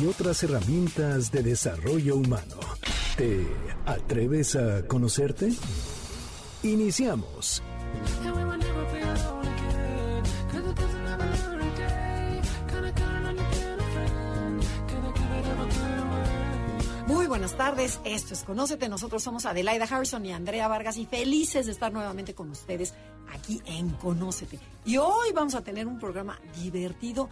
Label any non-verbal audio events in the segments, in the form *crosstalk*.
y otras herramientas de desarrollo humano. ¿Te atreves a conocerte? Iniciamos. Muy buenas tardes, esto es Conócete, nosotros somos Adelaida Harrison y Andrea Vargas y felices de estar nuevamente con ustedes aquí en Conócete. Y hoy vamos a tener un programa divertido,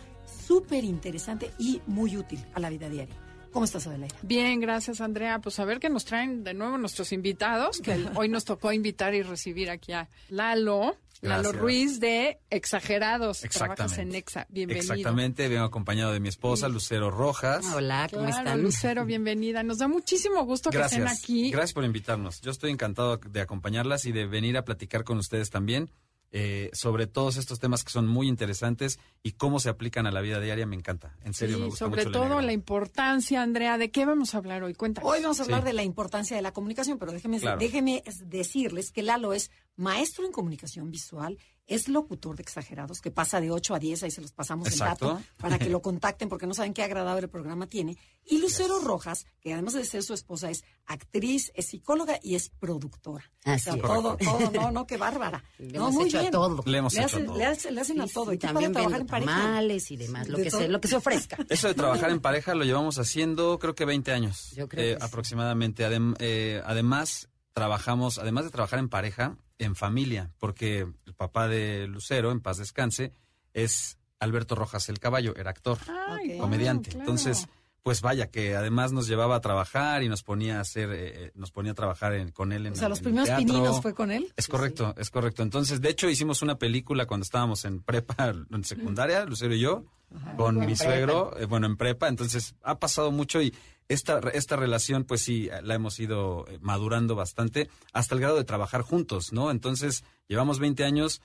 súper interesante y muy útil a la vida diaria. ¿Cómo estás, Adelaida? Bien, gracias, Andrea. Pues a ver qué nos traen de nuevo nuestros invitados, que *laughs* hoy nos tocó invitar y recibir aquí a Lalo. Lalo Gracias. Ruiz de Exagerados. Trabajas Exactamente. en Exa. Bienvenido. Exactamente, vengo acompañado de mi esposa, Lucero Rojas. Hola, ¿cómo Claro, están? Lucero, bienvenida. Nos da muchísimo gusto que estén Gracias. aquí. Gracias por invitarnos. Yo estoy encantado de acompañarlas y de venir a platicar con ustedes también eh, sobre todos estos temas que son muy interesantes y cómo se aplican a la vida diaria. Me encanta. En serio, Sí, me gusta sobre mucho todo la importancia, Andrea. ¿De qué vamos a hablar hoy? Cuéntanos. Hoy vamos a hablar Sí. de la importancia de la comunicación, pero déjeme, Claro. déjeme decirles que Lalo es maestro en comunicación visual, es locutor de exagerados, que pasa de 8 a 10, ahí se los pasamos Exacto. el dato para que *laughs* lo contacten porque no saben qué agradable programa tiene. Y Lucero Rojas, que además de ser su esposa, es actriz, es psicóloga y es productora. Así O sea, es. todo, todo, no, no, *laughs* qué bárbara. Le no, hemos muy hecho a bien. todo. Le hemos Le, hecho hace- a todo. le hace- le hacen a todo. y también trabajar en pareja. y demás, lo De que, todo. se, lo que se ofrezca. *laughs* Eso de trabajar en pareja lo llevamos haciendo creo que 20 años. Yo creo eh, que aproximadamente. Adem- eh, además, trabajamos, además de trabajar en pareja, en familia, porque el papá de Lucero, en paz descanse, es Alberto Rojas el Caballo, era actor, Ay, comediante. claro. Entonces, pues vaya, que además nos llevaba a trabajar y nos ponía a hacer, eh, eh, nos ponía a trabajar en- con él en O sea, los en primeros teatro. pininos fue con él. Es correcto, es correcto. Entonces, de hecho, hicimos una película cuando estábamos en prepa, *laughs* en secundaria, Lucero y yo, con mi suegro, eh, bueno, en prepa. Entonces, ha pasado mucho y esta, esta relación, pues sí, la hemos ido eh, madurando bastante hasta el grado de trabajar juntos, ¿no? Entonces, llevamos 20 años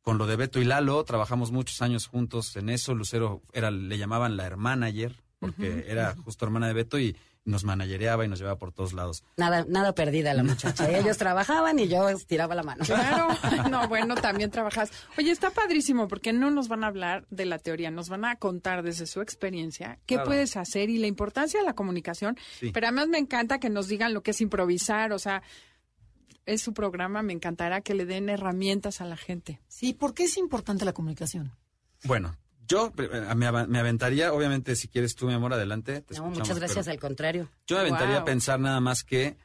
con lo de Beto y Lalo, trabajamos muchos años juntos en eso. Lucero era, le llamaban la hermanager, porque era justo hermana de Beto y nos managereaba y nos llevaba por todos lados. Nada, nada perdida la muchacha. Ellos trabajaban y yo estiraba la mano. Claro, *laughs* no, bueno, también trabajas. Oye, está padrísimo porque no nos van a hablar de la teoría, nos van a contar desde su experiencia qué Claro. puedes hacer y la importancia de la comunicación. Sí. Pero además me encanta que nos digan lo que es improvisar, o sea, es su programa, me encantará que le den herramientas a la gente. Sí, ¿por qué es importante la comunicación? Bueno, yo eh, me, ava- me aventaría, obviamente, si quieres tú, mi amor, adelante. te No, muchas gracias, al contrario. Yo me aventaría Wow. a pensar nada más que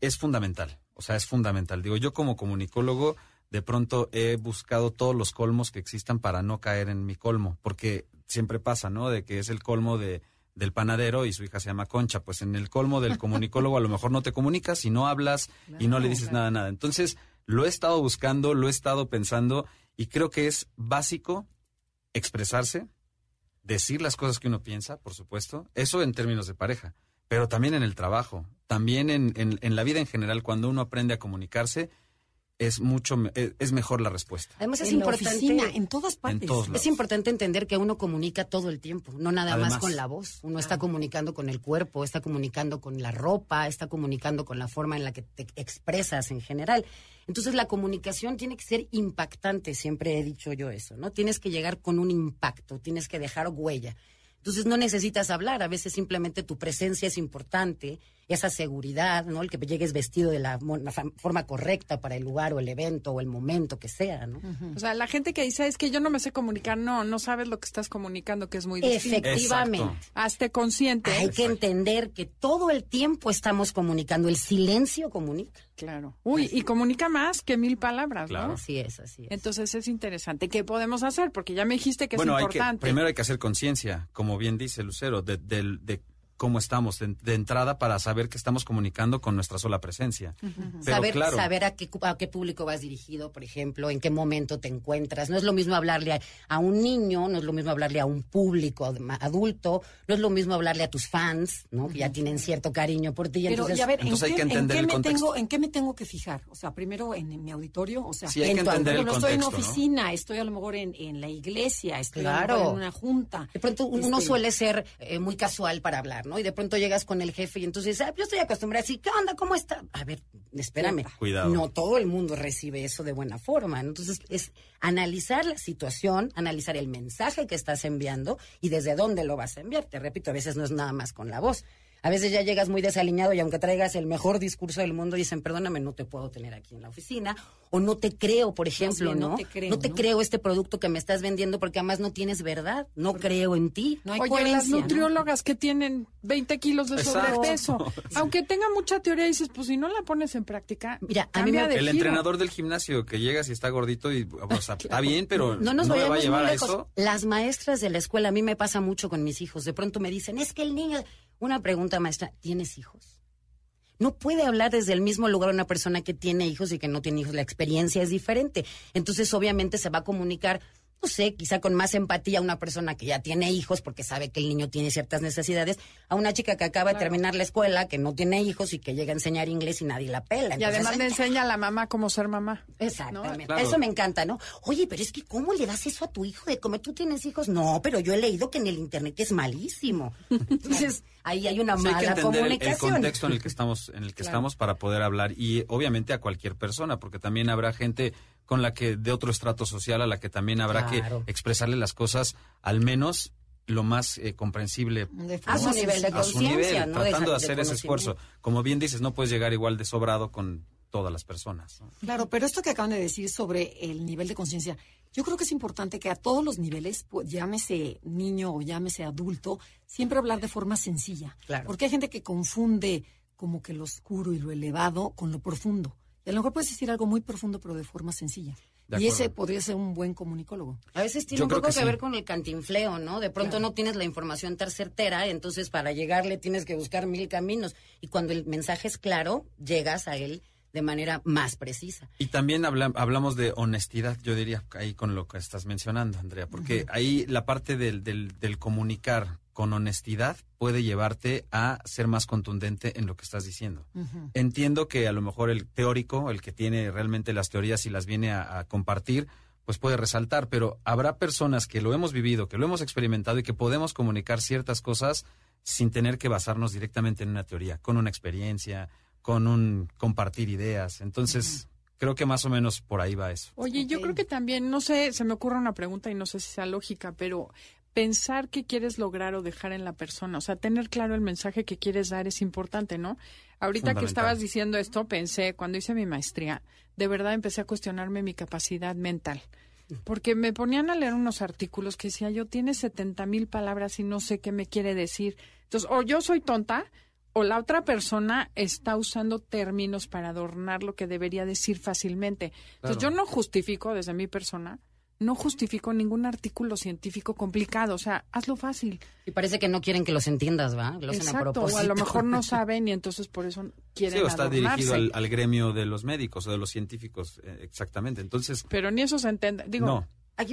es fundamental. O sea, es fundamental. Digo, yo como comunicólogo, de pronto he buscado todos los colmos que existan para no caer en mi colmo, porque siempre pasa, ¿no? De que es el colmo de del panadero y su hija se llama Concha, pues en el colmo del comunicólogo a lo mejor no te comunicas y no hablas y no le dices nada, nada. Entonces, lo he estado buscando, lo he estado pensando y creo que es básico expresarse, decir las cosas que uno piensa, por supuesto, eso en términos de pareja, pero también en el trabajo, también en, en- en la vida en general, cuando uno aprende a comunicarse, es mucho, me- es, mejor la respuesta. Además es en importante. oficina, en todas partes. todos lados. Es importante entender que uno comunica todo el tiempo, no nada Además. más con la voz. Uno está comunicando con el cuerpo, está comunicando con la ropa, está comunicando con la forma en la que te expresas en general. Entonces la comunicación tiene que ser impactante, siempre he dicho yo eso, ¿no? Tienes que llegar con un impacto, tienes que dejar huella. Entonces no necesitas hablar, a veces simplemente tu presencia es importante, esa seguridad, ¿no? El que llegues vestido de la, forma correcta para el lugar o el evento o el momento que sea, ¿no? O sea, la gente que dice, es que yo no me sé comunicar, no, no sabes lo que estás comunicando, que es muy distinto. Efectivamente. Exacto. Hazte consciente. Hay que entender que todo el tiempo estamos comunicando, el silencio comunica. Claro. Uy, y comunica más que mil palabras, Claro. ¿no? Así es, así es. Entonces es interesante. ¿Qué podemos hacer? Porque ya me dijiste que bueno, es hay que, importante. primero hay que hacer conciencia, como bien dice Lucero, de, del- de cómo estamos de, de entrada para saber que estamos comunicando con nuestra sola presencia. Pero saber, claro, saber a qué, cu- a qué público vas dirigido, por ejemplo, en qué momento te encuentras. No es lo mismo hablarle a, a un niño, no es lo mismo hablarle a un público adulto, no es lo mismo hablarle a tus fans, ¿no? Que ya tienen cierto cariño por ti. Pero, entonces, y a ver, ¿en entonces hay qué, que en entender qué el me contexto. tengo, ¿en qué me tengo que fijar? O sea, primero en, en mi auditorio, o sea, Sí, hay en que entender el ejemplo, estoy en ¿no? oficina, estoy a lo mejor en, en la iglesia, estoy a lo Claro. mejor en una junta. De pronto uno Este, suele ser eh, muy casual para hablar, ¿no? Y de pronto llegas con el jefe y entonces, ah, yo estoy acostumbrada así, ¿qué onda? ¿Cómo está? A ver, espérame. Cuidado. No todo el mundo recibe eso de buena forma. ¿no? Entonces, es analizar la situación, analizar el mensaje que estás enviando y desde dónde lo vas a enviar. Te repito, a veces no es nada más con la voz. A veces ya llegas muy desaliñado y aunque traigas el mejor discurso del mundo, dicen, perdóname, no te puedo tener aquí en la oficina. O no te creo, por ejemplo, ¿no? no te creo, ¿no? creo este producto que me estás vendiendo porque además no tienes verdad. No creo en ti. No hay Oye, las nutriólogas que tienen 20 kilos de Exacto. sobrepeso, *laughs* aunque tenga mucha teoría, dices, pues si no la pones en práctica, Mira, a mí me- de el giro. entrenador del gimnasio que llegas y está gordito y o sea, *laughs* está bien, pero No nos me va a llevar muy a lejos. eso. Las maestras de la escuela, a mí me pasa mucho con mis hijos. De pronto me dicen, es que el niño. Una pregunta, maestra, ¿tienes hijos? No puede hablar desde el mismo lugar una persona que tiene hijos y que no tiene hijos. La experiencia es diferente. Entonces, obviamente, se va a comunicar, no sé, quizá con más empatía a una persona que ya tiene hijos porque sabe que el niño tiene ciertas necesidades, a una chica que acaba de terminar la escuela, que no tiene hijos y que llega a enseñar inglés y nadie la pela. Y además le enseña a la mamá cómo ser mamá. Exactamente. Claro. Eso me encanta, ¿no? Oye, pero es que ¿cómo le das eso a tu hijo de comer? ¿Tú tienes hijos? No, pero yo he leído que en el internet es malísimo. Entonces, ahí hay una Sí, hay que mala entender el, el comunicación. contexto en el que estamos, en el que estamos para poder hablar y obviamente a cualquier persona, porque también habrá gente con la que de otro estrato social a la que también habrá Claro. que expresarle las cosas al menos lo más eh, comprensible A su nivel de a su conciencia, tratando de, hacer ese esfuerzo. Como bien dices, no puedes llegar igual de sobrado con todas las personas. ¿no? Claro, pero esto que acaban de decir sobre el nivel de conciencia, yo creo que es importante que a todos los niveles, pues, llámese niño o llámese adulto, siempre hablar de forma sencilla. Claro. Porque hay gente que confunde como que lo oscuro y lo elevado con lo profundo. Y a lo mejor puedes decir algo muy profundo, pero de forma sencilla. De y ese podría ser un buen comunicólogo. A veces tiene Yo un poco que que, sí. ver con el cantinfleo, ¿no? De pronto no tienes la información tan certera, entonces para llegarle tienes que buscar mil caminos. Y cuando el mensaje es claro, llegas a él de manera más precisa. Y también habla- hablamos de honestidad, yo diría, ahí con lo que estás mencionando, Andrea, porque ahí la parte del, del, del comunicar con honestidad puede llevarte a ser más contundente en lo que estás diciendo. Entiendo que a lo mejor el teórico, el que tiene realmente las teorías y las viene a, a compartir, pues puede resaltar, pero habrá personas que lo hemos vivido, que lo hemos experimentado y que podemos comunicar ciertas cosas sin tener que basarnos directamente en una teoría, con una experiencia, con un compartir ideas. Entonces, creo que más o menos por ahí va eso. Oye, yo creo que también, no sé, se me ocurre una pregunta y no sé si sea lógica, pero pensar qué quieres lograr o dejar en la persona, o sea, tener claro el mensaje que quieres dar es importante, ¿no? Ahorita que estabas diciendo esto, pensé, cuando hice mi maestría, de verdad empecé a cuestionarme mi capacidad mental. Porque me ponían a leer unos artículos que decía yo, tiene 70 mil palabras y no sé qué me quiere decir. Entonces, o yo soy tonta, o la otra persona está usando términos para adornar lo que debería decir fácilmente. Entonces, yo no justifico desde mi persona, no justifico ningún artículo científico complicado, o sea, hazlo fácil. Y parece que no quieren que los entiendas, ¿va? Lo hacen a Exacto, o propósito. a lo mejor no *laughs* saben y entonces por eso quieren Sí, o está dirigido al, al gremio de los médicos o de los científicos, eh, exactamente. Entonces, Pero ni eso se entiende. Digo, no.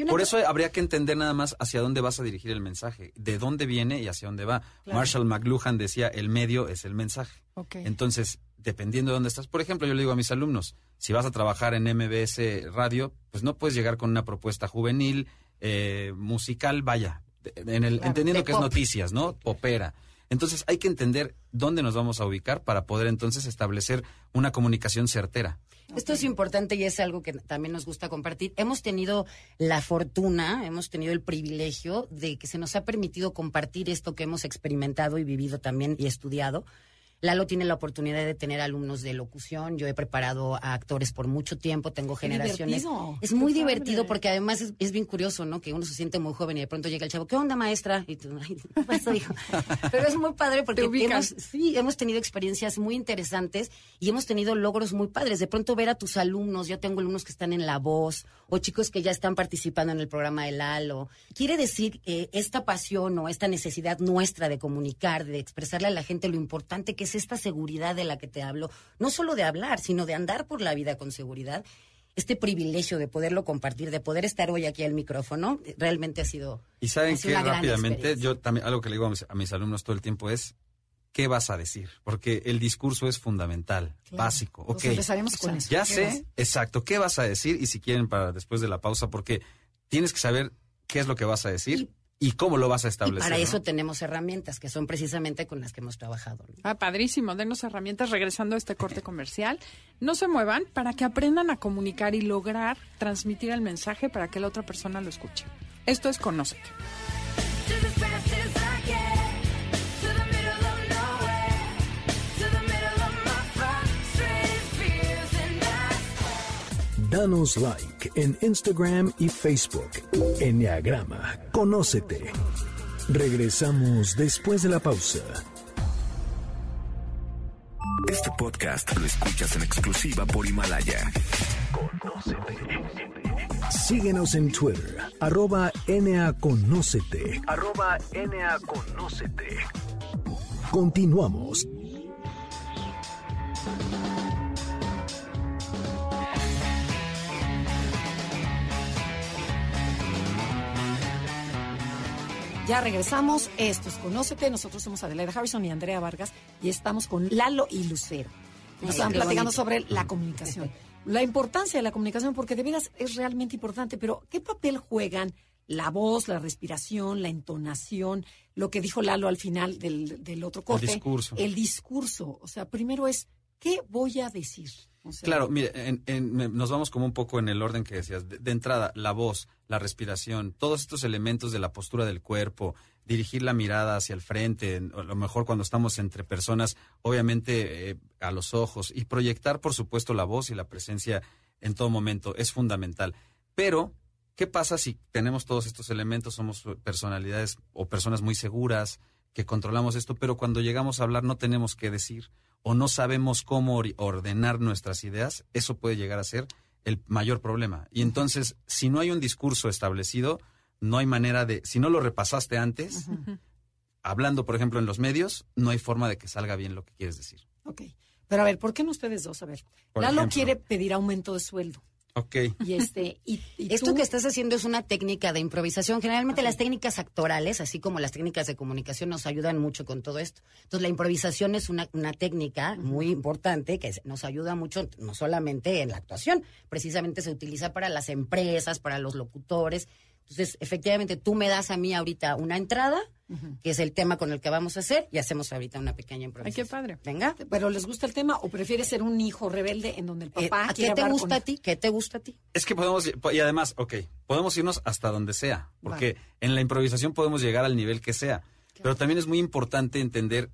Por eso habría que entender nada más hacia dónde vas a dirigir el mensaje, de dónde viene y hacia dónde va. Marshall McLuhan decía, el medio es el mensaje. Entonces, dependiendo de dónde estás, por ejemplo, yo le digo a mis alumnos, si vas a trabajar en MBS Radio, pues no puedes llegar con una propuesta juvenil, eh, musical, vaya, en el, Claro, entendiendo que es noticias, ¿no? Popera. Entonces, hay que entender dónde nos vamos a ubicar para poder entonces establecer una comunicación certera. Esto es importante y es algo que también nos gusta compartir. Hemos tenido la fortuna, hemos tenido el privilegio de que se nos ha permitido compartir esto que hemos experimentado y vivido también y estudiado Lalo tiene la oportunidad de tener alumnos de locución. Yo he preparado a actores por mucho tiempo, tengo Qué generaciones. divertido. Es muy Qué padre. divertido porque además es, es bien curioso, ¿no? Que uno se siente muy joven y de pronto llega el chavo, ¿qué onda, maestra? Y tú, ay, ¿qué hijo? *laughs* Pero es muy padre porque hemos, sí, hemos tenido experiencias muy interesantes y hemos tenido logros muy padres. De pronto ver a tus alumnos, yo tengo alumnos que están en La Voz o chicos que ya están participando en el programa de Lalo. Quiere decir eh, esta pasión o esta necesidad nuestra de comunicar, de expresarle a la gente lo importante que es esta seguridad de la que te hablo, no solo de hablar, sino de andar por la vida con seguridad. Este privilegio de poderlo compartir, de poder estar hoy aquí al micrófono, realmente ha sido Y saben que rápidamente, yo también, algo que le digo a mis, a mis alumnos todo el tiempo es, ¿qué vas a decir? Porque el discurso es fundamental, Claro. básico. Ok, empezaremos con eso. ya ¿Qué sé, vas? exacto, ¿qué vas a decir? Y si quieren para después de la pausa, porque tienes que saber qué es lo que vas a decir y, cómo lo vas a Y establecer. para ¿no? eso tenemos herramientas que son precisamente con las que hemos trabajado. ¿no? Ah, padrísimo. Denos herramientas regresando a este corte comercial. No se muevan para que aprendan a comunicar y lograr transmitir el mensaje para que la otra persona lo escuche. Esto es Conócete. Danos like en Instagram y Facebook. Enneagrama, conócete. Regresamos después de la pausa. Este podcast lo escuchas en exclusiva por Himalaya. Síguenos en Twitter, arroba NAConócete. Arroba NAConócete. Continuamos. Ya regresamos. Esto es Conócete. Nosotros somos Adelaida Harrison y Andrea Vargas y estamos con Lalo y Lucero. Nos están platicando sobre la comunicación. La importancia de la comunicación, porque de veras es realmente importante, pero ¿qué papel juegan la voz, la respiración, la entonación, lo que dijo Lalo al final del, del otro corte? discurso. El discurso. O sea, primero es, ¿qué voy a decir? Claro, mire, en- en- nos vamos como un poco en el orden que decías. De, entrada, la voz, la respiración, todos estos elementos de la postura del cuerpo, dirigir la mirada hacia el frente, en- a lo mejor cuando estamos entre personas, obviamente eh, a los ojos, y proyectar, por supuesto, la voz y la presencia en todo momento es fundamental. Pero, ¿qué pasa si tenemos todos estos elementos, somos personalidades o personas muy seguras, que controlamos esto, pero cuando llegamos a hablar no tenemos qué decir o no sabemos cómo ordenar nuestras ideas, eso puede llegar a ser el mayor problema. Y entonces, si no hay un discurso establecido, no hay manera de, si no lo repasaste antes, hablando, por ejemplo, en los medios, no hay forma de que salga bien lo que quieres decir. Ok. Pero a ver, ¿por qué no ustedes dos? A ver, Por Lalo ejemplo. quiere pedir aumento de sueldo. Ok. Y este, y, y Esto tú- que estás haciendo es una técnica de improvisación. Generalmente las técnicas actorales, así como las técnicas de comunicación, nos ayudan mucho con todo esto. Entonces, la improvisación es una, una técnica muy importante que nos ayuda mucho, no solamente en la actuación, precisamente se utiliza para las empresas, para los locutores. Entonces, efectivamente, tú me das a mí ahorita una entrada, que es el tema con el que vamos a hacer, y hacemos ahorita una pequeña Ay, improvisación. qué padre. Venga. ¿Pero les gusta el tema o prefieres ser un hijo rebelde en donde el Eh, papá ¿A quiere qué te hablar gusta con- a ti? ¿Qué te gusta a ti? Es que podemos, y además, ok, podemos irnos hasta donde sea, porque en la improvisación podemos llegar al nivel que sea, pero también es muy importante entender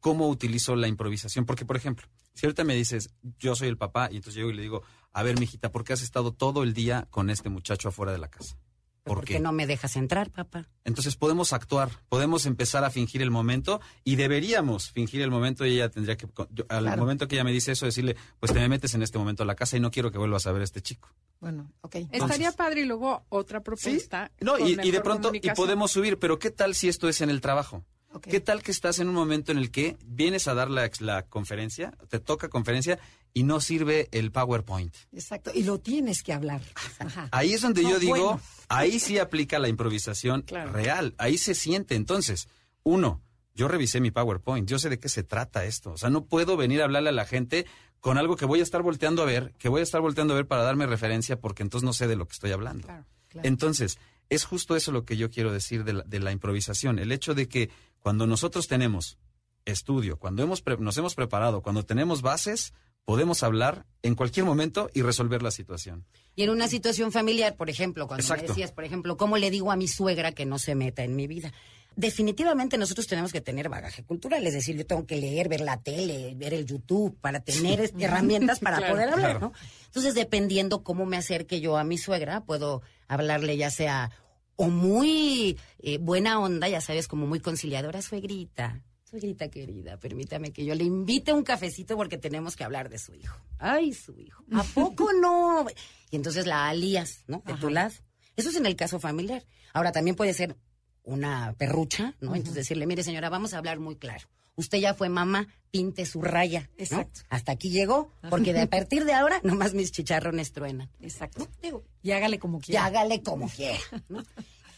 cómo utilizo la improvisación, porque por ejemplo, si ahorita me dices, yo soy el papá, y entonces llego y le digo, a ver, mijita, ¿por qué has estado todo el día con este muchacho afuera de la casa? ¿Por, ¿Por qué? no me dejas entrar, papá? Entonces podemos actuar, podemos empezar a fingir el momento y deberíamos fingir el momento y ella tendría que, yo- al Claro. momento que ella me dice eso, decirle, pues te me metes en este momento a la casa y no quiero que vuelvas a ver a este chico. Bueno, ok. Estaría padre y luego otra propuesta. No, y, y de pronto, y podemos subir, pero ¿qué tal si esto es en el trabajo? ¿Qué tal que estás en un momento en el que vienes a dar la, ex- la conferencia, te toca conferencia y no sirve el PowerPoint? Exacto. Y lo tienes que hablar. Ajá. Ahí es donde No, yo digo, bueno. ahí sí aplica la improvisación *laughs* Claro. real, ahí se siente. Entonces, uno, yo revisé mi PowerPoint, yo sé de qué se trata esto. O sea, no puedo venir a hablarle a la gente con algo que voy a estar volteando a ver, que voy a estar volteando a ver para darme referencia porque entonces no sé de lo que estoy hablando. Claro. Claro. Entonces, es justo eso lo que yo quiero decir de la, de la improvisación, el hecho de que cuando nosotros tenemos estudio, cuando hemos pre- nos hemos preparado, cuando tenemos bases, podemos hablar en cualquier momento y resolver la situación. Y en una situación familiar, por ejemplo, cuando me decías, por ejemplo, ¿cómo le digo a mi suegra que no se meta en mi vida? Definitivamente nosotros tenemos que tener bagaje cultural, es decir, yo tengo que leer, ver la tele, ver el YouTube para tener herramientas para Claro, poder hablar, claro. ¿no? Entonces, dependiendo cómo me acerque yo a mi suegra, puedo hablarle ya sea o muy eh, buena onda, ya sabes, como muy conciliadora, suegrita. Suegrita querida, permítame que yo le invite un cafecito porque tenemos que hablar de su hijo. Ay, su hijo. ¿A *laughs* poco no? Y entonces la alías, ¿no? De tu lado. Eso es en el caso familiar. Ahora también puede ser una perrucha, ¿no? Entonces decirle, mire señora, vamos a hablar muy claro. Usted ya fue mamá, pinte su raya. ¿no? Exacto. Hasta aquí llegó, porque de a *laughs* partir de ahora nomás mis chicharrones truenan. Exacto. Digo, Y hágale como y quiera. hágale como quiera. ¿no? *laughs*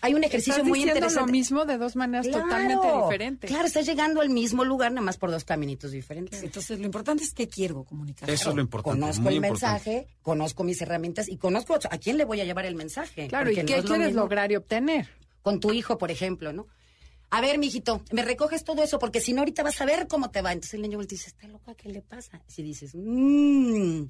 Hay un ejercicio Estás muy interesante. lo mismo de dos maneras totalmente diferentes. Claro, estás llegando al mismo lugar, nada más por dos caminitos diferentes. Entonces, lo importante es que quiero comunicar. Eso es lo importante. Conozco muy el importante. mensaje, conozco mis herramientas y conozco a quién le voy a llevar el mensaje. Claro, ¿y qué no es lo quieres mismo lograr y obtener? Con tu hijo, por ejemplo, ¿no? A ver, mijito, me recoges todo eso porque si no ahorita vas a ver cómo te va. Entonces el niño dice, ¿está loca? ¿Qué le pasa? Y si dices, mmm,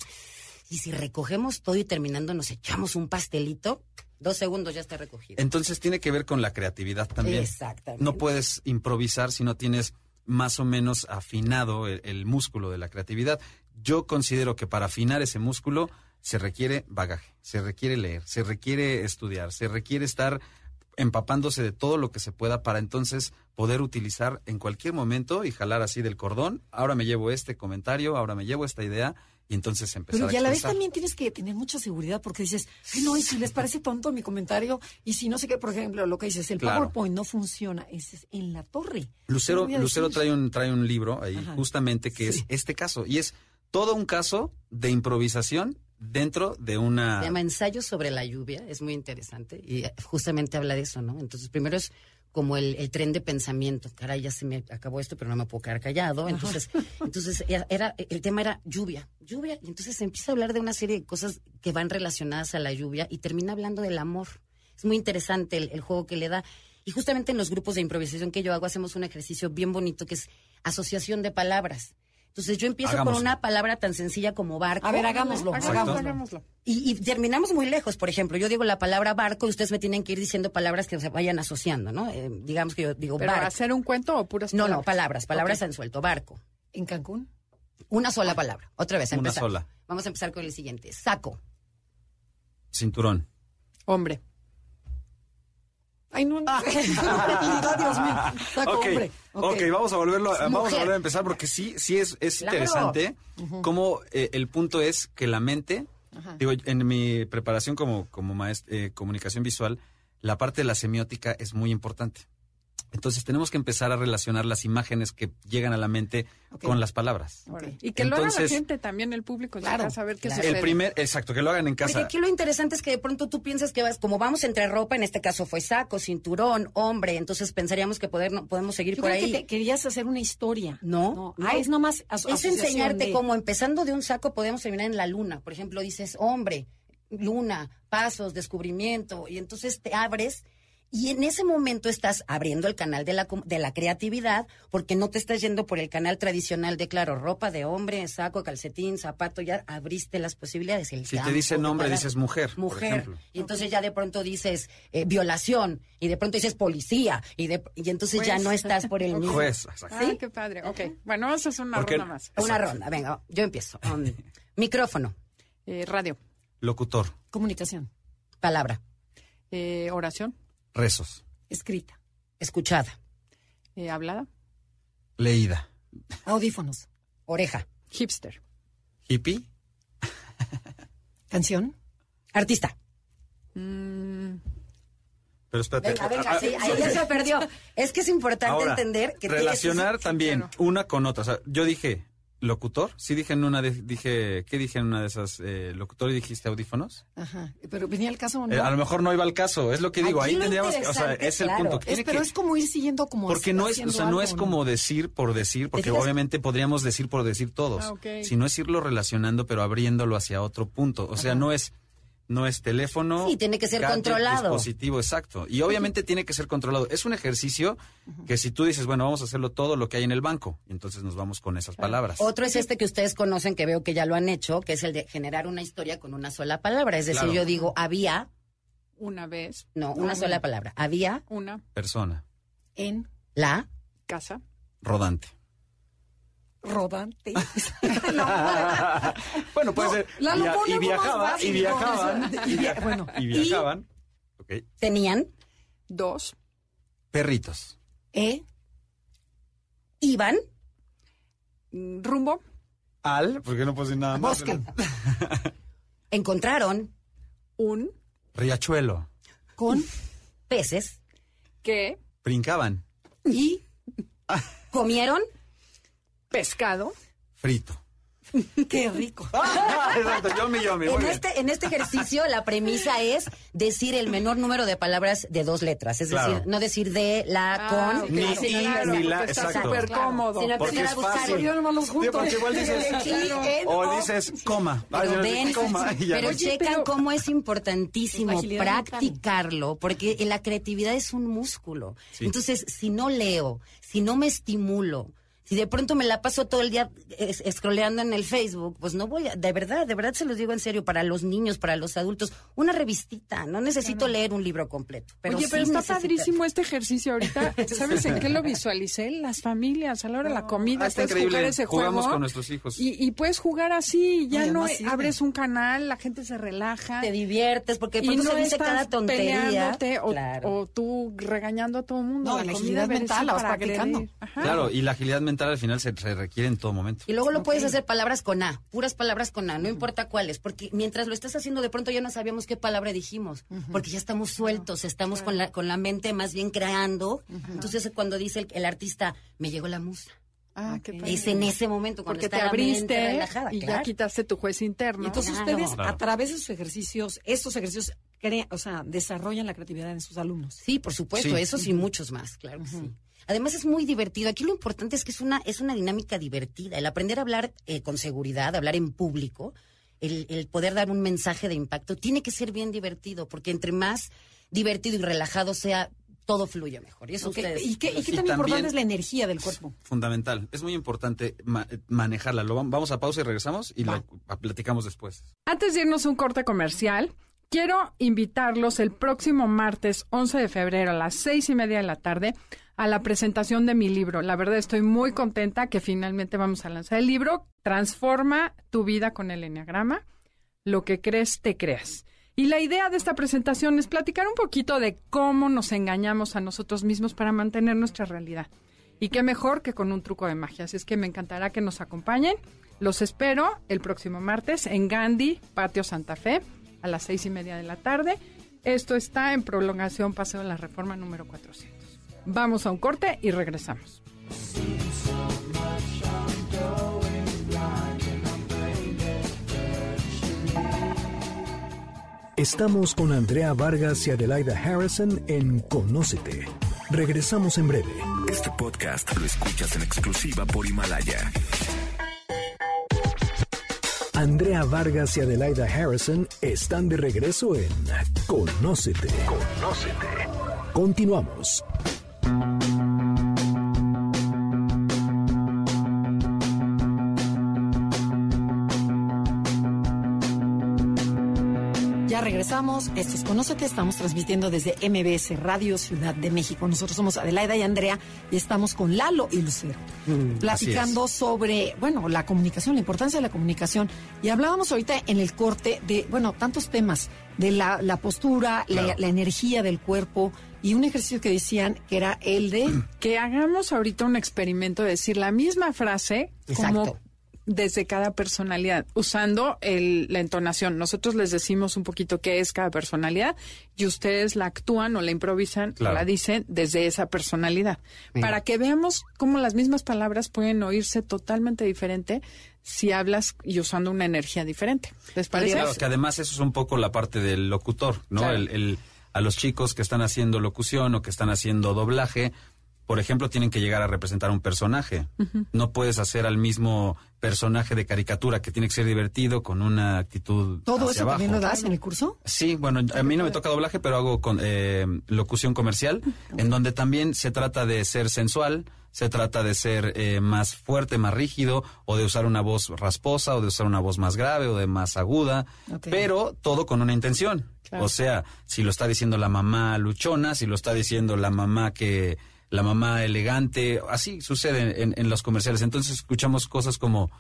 y si recogemos todo y terminando nos echamos un pastelito, dos segundos ya está recogido. Entonces tiene que ver con la creatividad también. Exactamente. No puedes improvisar si no tienes más o menos afinado el, el músculo de la creatividad. Yo considero que para afinar ese músculo se requiere bagaje, se requiere leer, se requiere estudiar, se requiere estar empapándose de todo lo que se pueda para entonces poder utilizar en cualquier momento y jalar así del cordón. Ahora me llevo este comentario, ahora me llevo esta idea y entonces empezar Pero a y a la vez también tienes que tener mucha seguridad porque dices, "Ay, no, y si les parece tonto mi comentario, y si no sé qué, por ejemplo, lo que dices, el Claro. PowerPoint no funciona, ese es en la torre. Lucero, ¿Qué voy a Lucero trae un, trae un libro ahí Ajá. justamente que es este caso y es todo un caso de improvisación dentro de una... Se llama Ensayo sobre la lluvia, es muy interesante y justamente habla de eso, ¿no? Entonces, primero es como el, el tren de pensamiento. Caray, ya se me acabó esto, pero no me puedo quedar callado. Entonces, *laughs* entonces era, era- el tema era lluvia, lluvia. Y entonces se empieza a hablar de una serie de cosas que van relacionadas a la lluvia y termina hablando del amor. Es muy interesante el, el juego que le da. Y justamente en los grupos de improvisación que yo hago hacemos un ejercicio bien bonito que es asociación de palabras. Entonces yo empiezo Hagámoslo. con una palabra tan sencilla como barco. A ver, hagámoslo, Hagámoslo, hagámoslo. hagámoslo. Y, y terminamos muy lejos, por ejemplo, yo digo la palabra barco y ustedes me tienen que ir diciendo palabras que se vayan asociando, ¿no? Eh, digamos que yo digo ¿Pero barco. hacer un cuento o puras No, palabras? no, palabras, palabras Ok. en suelto, barco. ¿En Cancún? Una sola palabra. Otra vez, Una empezamos. sola. Vamos a empezar con el siguiente. Saco. Cinturón. Hombre. Ay, no, no. *laughs* realidad, Dios mío. Saco, Ok, vamos a volverlo, a- vamos a volver a empezar porque sí, sí es, es Claro. interesante cómo eh, el punto es que la mente, Ajá. digo, en mi preparación como, como maest- eh, comunicación visual, la parte de la semiótica es muy importante. Entonces tenemos que empezar a relacionar las imágenes que llegan a la mente con las palabras. Y que lo haga la gente también, el público, Claro, saber qué claro. sucede. El primer, exacto, que lo hagan en Porque casa. aquí lo interesante es que de pronto tú piensas que vas, como vamos entre ropa, en este caso fue saco, cinturón, hombre, entonces pensaríamos que poder, no, podemos seguir Yo por creo ahí. que te- querías hacer una historia. No, no. Ah, es nomás aso- Es enseñarte de- cómo empezando de un saco podemos terminar en la luna. Por ejemplo, dices hombre, luna, pasos, descubrimiento, y entonces te abres y en ese momento estás abriendo el canal de la, com- de la creatividad porque no te estás yendo por el canal tradicional de, claro, ropa de hombre, saco, calcetín, zapato, ya abriste las posibilidades. El Si te dice nombre, dices mujer, por Mujer. ejemplo. Y entonces ya de pronto dices eh, violación y de pronto dices policía y, de, y entonces ya no estás por el *laughs* mismo. Juez, exacto. Ah, qué padre. Ok. Bueno, vamos a hacer una Porque- ronda más. Una Exacto. ronda, venga, yo empiezo. *laughs* Um, micrófono, Eh, radio. Locutor, Comunicación. palabra, Eh, oración. Rezos, Escrita. escuchada, Eh, hablada. leída, Audífonos. oreja, Hipster. hippie, Canción. artista. Mm, pero espérate. Venga, venga, Ah, sí, ahí ya se perdió. Es que es importante Ahora, entender que relacionar también claro. una con otra. O sea, yo dije locutor, sí dije en una de, dije, ¿qué dije en una de esas? Eh, locutor y dijiste audífonos. Ajá. Pero venía el caso o no. Eh, a lo mejor no iba al caso, es lo que digo. Aquí Ahí tendríamos, que- o sea, es el punto. Es- pero que- es como ir siguiendo como porque no es, o sea, no es como decir por decir, porque obviamente podríamos decir por decir todos, Ah, sino es irlo relacionando, pero abriéndolo hacia otro punto. O sea, no es no es teléfono. Sí, tiene que ser gadget, controlado. Dispositivo, exacto. Y obviamente tiene que ser controlado. Es un ejercicio que si tú dices, bueno, vamos a hacerlo todo lo que hay en el banco, entonces nos vamos con esas palabras. Otro es este que ustedes conocen, que veo que ya lo han hecho, que es el de generar una historia con una sola palabra. Es decir, Claro. yo digo, había, una vez. no, una sola palabra. Había, Una. Persona. en La Casa. Rodante. Rodante. *laughs* *laughs* Bueno, puede No, ser. la Via- y viajaba, y viajaban. Y via- bueno, Y viajaban. Ok. tenían, Dos. Perritos. E, iban, Rumbo. Al, porque no puedo decir nada más. bosque, *laughs* encontraron Un. Riachuelo. con peces, Que. Brincaban. y comieron Pescado. Frito. *laughs* qué rico. *laughs* Exacto, yo me yo me. En este, en este ejercicio la premisa es decir el menor número de palabras de dos letras. Es Claro. decir, no decir de, la, Ah, con. Ni sí, y, claro, ni la- está exacto. súper cómodo. Sino Porque es a buscar. fácil. Yo nomás los junto. Sí, porque igual dices, *laughs* Y, en, o dices coma. Pero Ay, ven, coma, y ya. pero Oye, checan pero- cómo es importantísimo practicarlo, porque la creatividad es un músculo. Sí. Entonces, si no leo, si no me estimulo, si de pronto me la paso todo el día es- scrolleando en el Facebook, pues no voy a, de verdad, de verdad se los digo en serio, para los niños, para los adultos, una revistita, no necesito leer un libro completo. Pero Oye, sí pero está necesita- padrísimo este ejercicio ahorita. *laughs* ¿Sabes en qué lo visualicé? Las familias, a la hora de la comida, Ah, está puedes increíble. jugar ese Jugamos juego. con nuestros hijos. Y, y puedes jugar así, ya Oye, no abres un canal, la gente se relaja. te diviertes, porque de y pronto no se dice estás cada tontería. peleándote o, Claro. o tú regañando a todo el mundo. No, La la agilidad mental la vas practicando. Claro, y la agilidad mental al final se, se requiere en todo momento. Y luego lo puedes hacer palabras con A, puras palabras con A, no importa cuáles, porque mientras lo estás haciendo de pronto ya no sabíamos qué palabra dijimos, porque ya estamos sueltos, estamos con la con la mente más bien creando. Entonces cuando dice el, el artista, me llegó la musa. Ah, qué Ok. padre. Es en ese momento cuando Porque te abriste relajada, y ya quitaste tu juez interno. Y entonces Claro. ustedes, Claro. a través de sus ejercicios, estos ejercicios, crea- o sea, desarrollan la creatividad en sus alumnos. Sí, por supuesto, Sí. eso sí, muchos más, claro que sí. Además es muy divertido. Aquí lo importante es que es una, es una dinámica divertida. El aprender a hablar eh, con seguridad, hablar en público, el, el poder dar un mensaje de impacto, tiene que ser bien divertido, porque entre más divertido y relajado sea, todo fluye mejor. Y eso Ok, ustedes... ¿Y qué, y qué Y tan importante también- es la energía del cuerpo? Fundamental. Es muy importante ma- manejarla. Lo vam- vamos a pausa y regresamos y Va. lo platicamos después. Antes de irnos a un corte comercial, quiero invitarlos el próximo martes 11 de febrero a las seis y media de la tarde a la presentación de mi libro. La verdad estoy muy contenta que finalmente vamos a lanzar el libro. Transforma tu vida con el enneagrama. Lo que crees, te creas. Y la idea de esta presentación es platicar un poquito de cómo nos engañamos a nosotros mismos para mantener nuestra realidad. Y qué mejor que con un truco de magia. Así es que me encantará que nos acompañen. Los espero el próximo martes en Gandhi, Patio Santa Fe, a las seis y media de la tarde. Esto está en prolongación Paseo de la Reforma número 400. Vamos a un corte y regresamos. Estamos con Andrea Vargas y Adelaida Harrison en Conócete. Regresamos en breve. Este podcast lo escuchas en exclusiva por Himalaya. Andrea Vargas y Adelaida Harrison están de regreso en Conócete. Conócete. Continuamos. Ya regresamos. Esto es Conócete. Estamos transmitiendo desde MBS Radio Ciudad de México. Nosotros somos Adelaida y Andrea y estamos con Lalo y Lucero. platicando sobre, bueno, la comunicación, la importancia de la comunicación. Y hablábamos ahorita en el corte de, bueno, tantos temas, de la, la postura, la, Claro. la energía del cuerpo y un ejercicio que decían que era el de... *clears throat* Que hagamos ahorita un experimento de decir la misma frase como Exacto. Desde cada personalidad, usando el- la entonación. Nosotros les decimos un poquito qué es cada personalidad y ustedes la actúan o la improvisan o Claro. la dicen desde esa personalidad. Mira. Para que veamos cómo las mismas palabras pueden oírse totalmente diferente si hablas y usando una energía diferente. ¿Les parece? Claro, que además eso es un poco la parte del locutor, ¿no? Claro. El, el- a los chicos que están haciendo locución o que están haciendo doblaje, por ejemplo, tienen que llegar a representar un personaje. No puedes hacer al mismo personaje de caricatura que tiene que ser divertido con una actitud ¿Todo hacia eso abajo. también lo das en el curso? Sí, bueno, a mí no me toca doblaje, pero hago con, eh, locución comercial, en donde también se trata de ser sensual, se trata de ser eh, más fuerte, más rígido, o de usar una voz rasposa, o de usar una voz más grave, o de más aguda, pero todo con una intención. Claro. O sea, si lo está diciendo la mamá luchona, si lo está diciendo la mamá que la mamá elegante, así sucede en, en los comerciales. Entonces escuchamos cosas como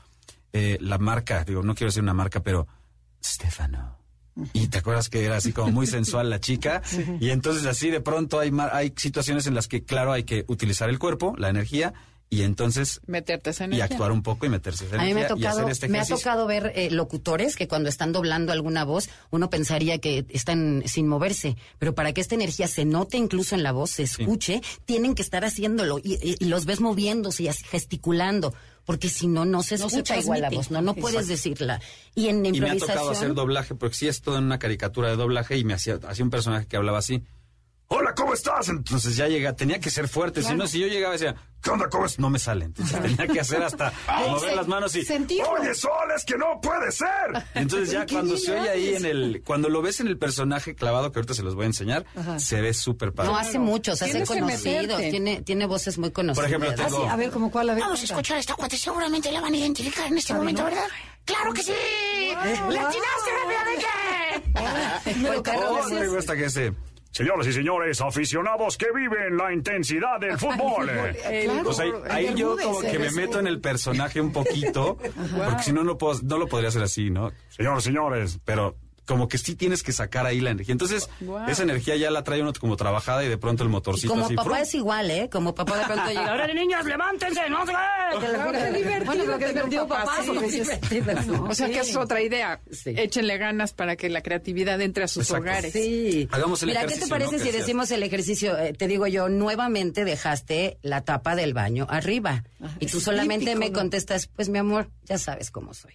eh, la marca, digo, no quiero decir una marca, pero Stefano. Y te acuerdas que era así como muy sensual la chica. *laughs* Y entonces así de pronto hay, hay situaciones en las que, claro, hay que utilizar el cuerpo, la energía, y entonces Meterte esa y energía. actuar un poco y meterse esa A mí me ha energía y tocado, hacer este me ha tocado ver eh, locutores que cuando están doblando alguna voz, uno pensaría que están sin moverse, pero para que esta energía se note incluso en la voz, se escuche, tienen que estar haciéndolo y, y- y los ves moviéndose y gesticulando, porque si no, no se No se escucha igual la voz, no, no puedes decirla. Y en Y me ha improvisación... tocado hacer doblaje, porque sí es todo en una caricatura de doblaje y me hacía, hacía un personaje que hablaba así. Hola, ¿cómo estás? Entonces ya llega, tenía que ser fuerte, si no, si yo llegaba y decía, ¿qué onda, cómo es? No me sale, entonces tenía que hacer hasta *laughs* mover las manos y, sentirlo. oye, Sol, es que no puede ser. *laughs* Entonces ya ¿Qué cuando se oye ahí en el, cuando lo ves en el personaje clavado, que ahorita se los voy a enseñar, se ve súper padre. No hace muchos, hace conocidos, tiene, tiene voces muy conocidas. ejemplo, Ah, sí, a ver, como cuál, a ver. Vamos a escuchar a esta cuate, seguramente la van a identificar en este momento, ¿verdad? ¡Claro que sí! ¡La atinaste rápidamente! *laughs* Pero, pero, Oh, me gusta que ese... Señoras y señores, aficionados que viven la intensidad del *laughs* fútbol. Claro. Pues ahí, yo como que me meto en el personaje un poquito, *laughs* porque si no, no, puedo, no lo podría hacer así, ¿no? Señoras y señores, Pero como que sí tienes que sacar ahí la energía. Entonces, esa energía ya la trae uno como trabajada y de pronto el Y motorcito como así. papá ¡frum! es igual, ¿eh? Como papá de pronto llega, ¡ahora niños, levántense! ¡No se Bueno, lo que divertido, papá. sí, divertido. O sea que es otra idea. Sí. Échenle ganas para que la creatividad entre a sus Exacto. hogares. Sí. Hagamos el Mira, ¿qué te parece ¿no? si decimos el ejercicio? Eh, te digo yo, nuevamente dejaste la tapa del baño arriba. y tú solamente típico, me ¿no? contestas, pues mi amor, ya sabes cómo soy.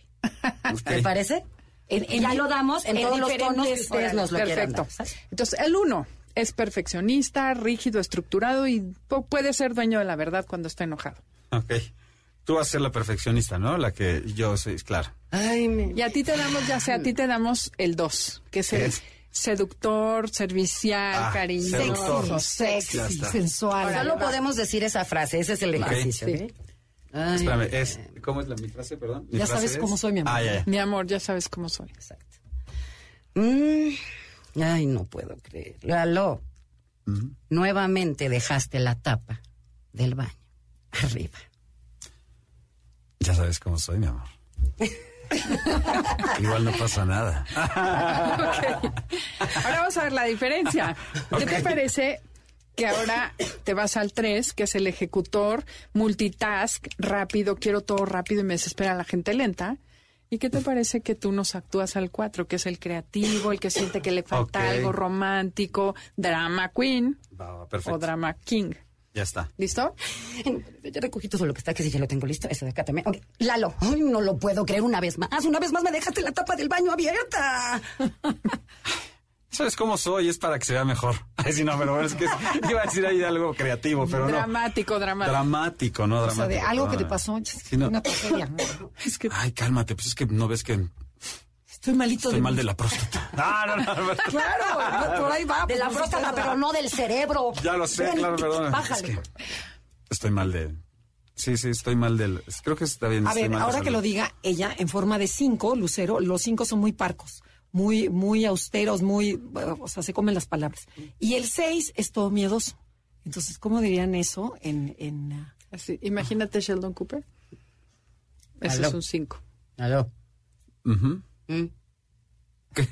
¿Te parece? En- en ya lo damos en, en todos los tonos que ustedes nos lo quieran Perfecto. Entonces, el uno es perfeccionista, rígido, estructurado y pu- puede ser dueño de la verdad cuando está enojado. Ok. Tú vas a ser la perfeccionista, ¿no? La que yo soy, claro. Ay, me... Y a ti te damos, ya sea a ti te damos el dos, que es el Es- seductor, servicial, Ah, cariñoso. seductor. Sexy, sensual. Solo podemos decir esa frase, ese es el ejercicio. Ay, Espérame, es, ¿cómo es la, mi frase, perdón? Mi Ya frase sabes es- cómo soy, mi amor. Ah, ya, ya. Mi amor, ya sabes cómo soy. Exacto. Mm, ay, no puedo creerlo. Aló. Nuevamente dejaste la tapa del baño arriba. Ya sabes cómo soy, mi amor. *laughs* Igual no pasa nada. Ahora vamos a ver la diferencia. ¿Qué te parece que ahora te vas al 3, que es el ejecutor, multitask, rápido, quiero todo rápido y me desespera la gente lenta? ¿Y qué te parece que tú nos actúas al 4, que es el creativo, el que siente que le falta algo romántico, drama queen Va, va, o drama king? Ya está. ¿Listo? Ya recogí todo lo que está, que sí, ya lo tengo listo. Ese de acá también. Ok, Lalo, ay, no lo puedo creer una vez más. Una vez más me dejaste la tapa del baño abierta. *laughs* ¿Sabes cómo soy? Es para que se vea mejor. *laughs* Ay, sí, no, pero es que *laughs* iba a decir ahí algo creativo, pero no. Dramático, dramático. Dramático, no O dramático. sea, de algo que te pasó, Sí, no. una tragedia. ¿no? *laughs* Es que Ay, cálmate, pues es que no ves que Estoy malito estoy de mal mí. de la próstata. No, no, no. Claro, por ahí va. De pues, la próstata, pero es. no del cerebro. Ya lo sé, claro, perdón. Bájale. Es que estoy mal de. Sí, sí, estoy mal del. Creo que está bien. A estoy ver, ahora que lo diga ella, en forma de cinco, Lucero, los cinco son muy parcos, muy, muy austeros, muy, o sea, se comen las palabras. Y el seis es todo miedoso. Entonces, ¿cómo dirían eso en, en ah, así, imagínate Sheldon Cooper. Ese Aló. es un 5. Aló. Ujú. Mm.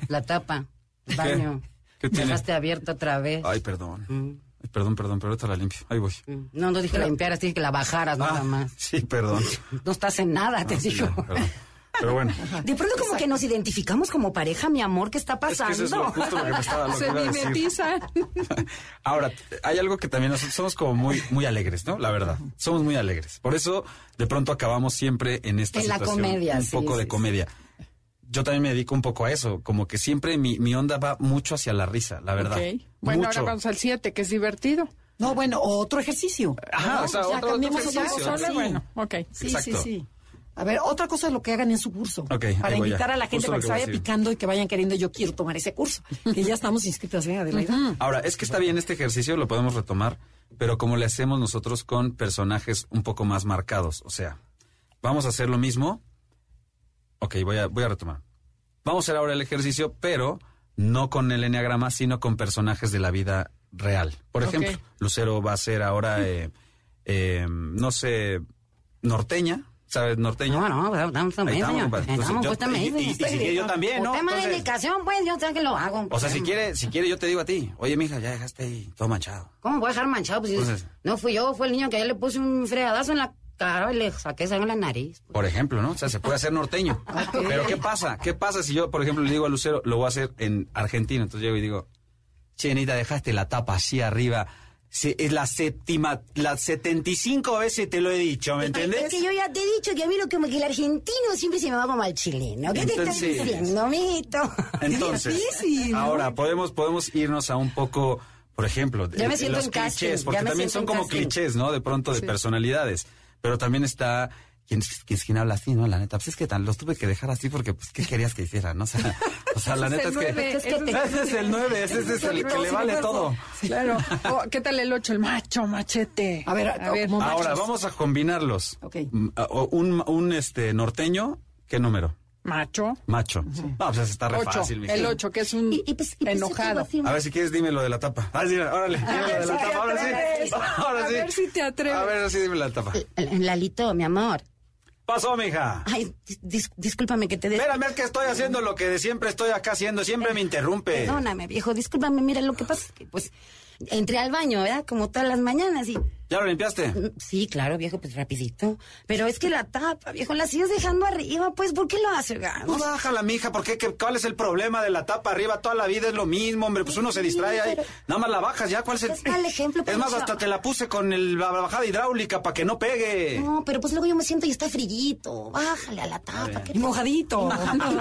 La tapa, el ¿Qué? baño. ¿Qué tiene? Dejaste abierta otra vez. Ay, perdón. Mm, Ay, perdón, perdón, pero ahorita la limpio. Ahí voy. mm. No, no dije que la limpiaras, dije que la bajaras nada Ah, más. sí, perdón. No estás en nada, te Ah, sí, digo. perdón. Pero bueno. De pronto como que nos identificamos como pareja, mi amor, ¿qué está Es que pasando? eso es lo, justo lo que me estaba lo Se iba a decir. mimetiza. *laughs* Ahora, hay algo que también nosotros somos como muy, muy alegres, ¿no? La verdad, somos muy alegres. Por eso, de pronto acabamos siempre en esta En la situación. comedia, Un sí, poco sí, de sí. comedia. Yo también me dedico un poco a eso, como que siempre mi, mi onda va mucho hacia la risa, la verdad. Ok. Bueno, mucho. ahora vamos al 7, que es divertido. No, bueno, otro ejercicio. Ajá, ¿no? o sea, Ya otro- otro ejercicio. cosa, Solo, sí. bueno, ok. Sí, Exacto. sí, sí. A ver, otra cosa es lo que hagan en su curso. Ok, ahí para invitar a la gente Justo para que que se vaya picando y que vayan queriendo, yo quiero tomar ese curso. *laughs* Que ya estamos inscritas, ¿eh, Adelaida? Ahora, es que está bien este ejercicio, lo podemos retomar, pero como le hacemos nosotros con personajes un poco más marcados. O sea, vamos a hacer lo mismo. Ok, voy a, voy a retomar. Vamos a hacer ahora el ejercicio, pero no con el enneagrama, sino con personajes de la vida real. Por ejemplo, Lucero va a ser ahora, eh, eh, no sé, norteña, ¿sabes? Norteña. No, no, estamos Ahí también, estamos, señor. Entonces, Estamos, yo- pues también. y- y- y si quiere yo también, ¿no? Usted me da Entonces- indicación, pues, yo sé que lo hago. O sea, si quiere, si quiere, yo te digo a ti, oye, mija, ya dejaste ahí todo manchado. ¿Cómo voy a dejar manchado? Pues, Entonces- no fui yo, fue el niño que ayer le puse un fregadazo en la cara y le saqué sangre en la nariz. Por ejemplo, ¿no? O sea, se puede hacer norteño. *laughs* Pero ¿qué pasa? ¿Qué pasa si yo, por ejemplo, le digo a Lucero, lo voy a hacer en Argentina? Entonces llego y digo, Chenita, dejaste la tapa así arriba. Se- es la séptima, las 75 veces te lo he dicho, ¿me Es entendés? que yo ya te he dicho que a mí lo como que el argentino siempre se me va como al chileno. ¿Qué te estás Entonces- diciendo, amiguito? *laughs* Entonces, difícil, ¿no? ahora podemos, podemos irnos a un poco, por ejemplo, de- los casting, clichés, porque también son como casting. clichés, ¿no? De pronto de personalidades. Pero también está ¿quién, quién, quién habla así, no? La neta, pues es que tan, los tuve que dejar así porque, pues, ¿qué querías que hiciera, no? O sea, *laughs* o sea la neta es es el que... nueve, ese es el- es el 9, ese es el que le vale todo. Claro. *laughs* Oh, ¿Qué tal el 8? El macho, machete. A ver, como Ahora, machos. vamos a combinarlos. Ok. Mm, a- o Un, un este, norteño, ¿qué número? Macho. Macho. No, pues está re 8. fácil, mija. El 8, que es un Y- y pues- y pues enojado. así- A ver, si quieres, dime lo de la tapa. Ah, sí, órale, dime lo de la tapa. Ahora sí. *laughs* Ahora A sí. ver si te atreves. A ver, sí, dime la tapa. Lalito, mi amor. Pasó, mija. Ay, dis- discúlpame que te. Espérame, es que estoy haciendo lo que de siempre estoy acá haciendo. Siempre me interrumpe. Perdóname, viejo, discúlpame. Mira, lo que pasa es que, pues, entré al baño, ¿verdad? Como todas las mañanas y... ¿Ya lo limpiaste? Mm, Sí, claro, viejo, pues rapidito. Pero es que la tapa, viejo, la sigues dejando arriba, pues, ¿por qué lo hace, ganas? Pues bájala, mija, ¿por qué? ¿Qué- ¿Cuál es el problema de la tapa arriba? Toda la vida es lo mismo, hombre. Pues uno se distrae ahí. Nada más la bajas, ¿ya? ¿Cuál es el...? Es mal ejemplo, Es más, hasta te la puse con el- la bajada hidráulica para que no pegue. No, pero pues luego yo me siento y está frillito. Bájale a la tapa. ¿qué Y mojadito. *laughs*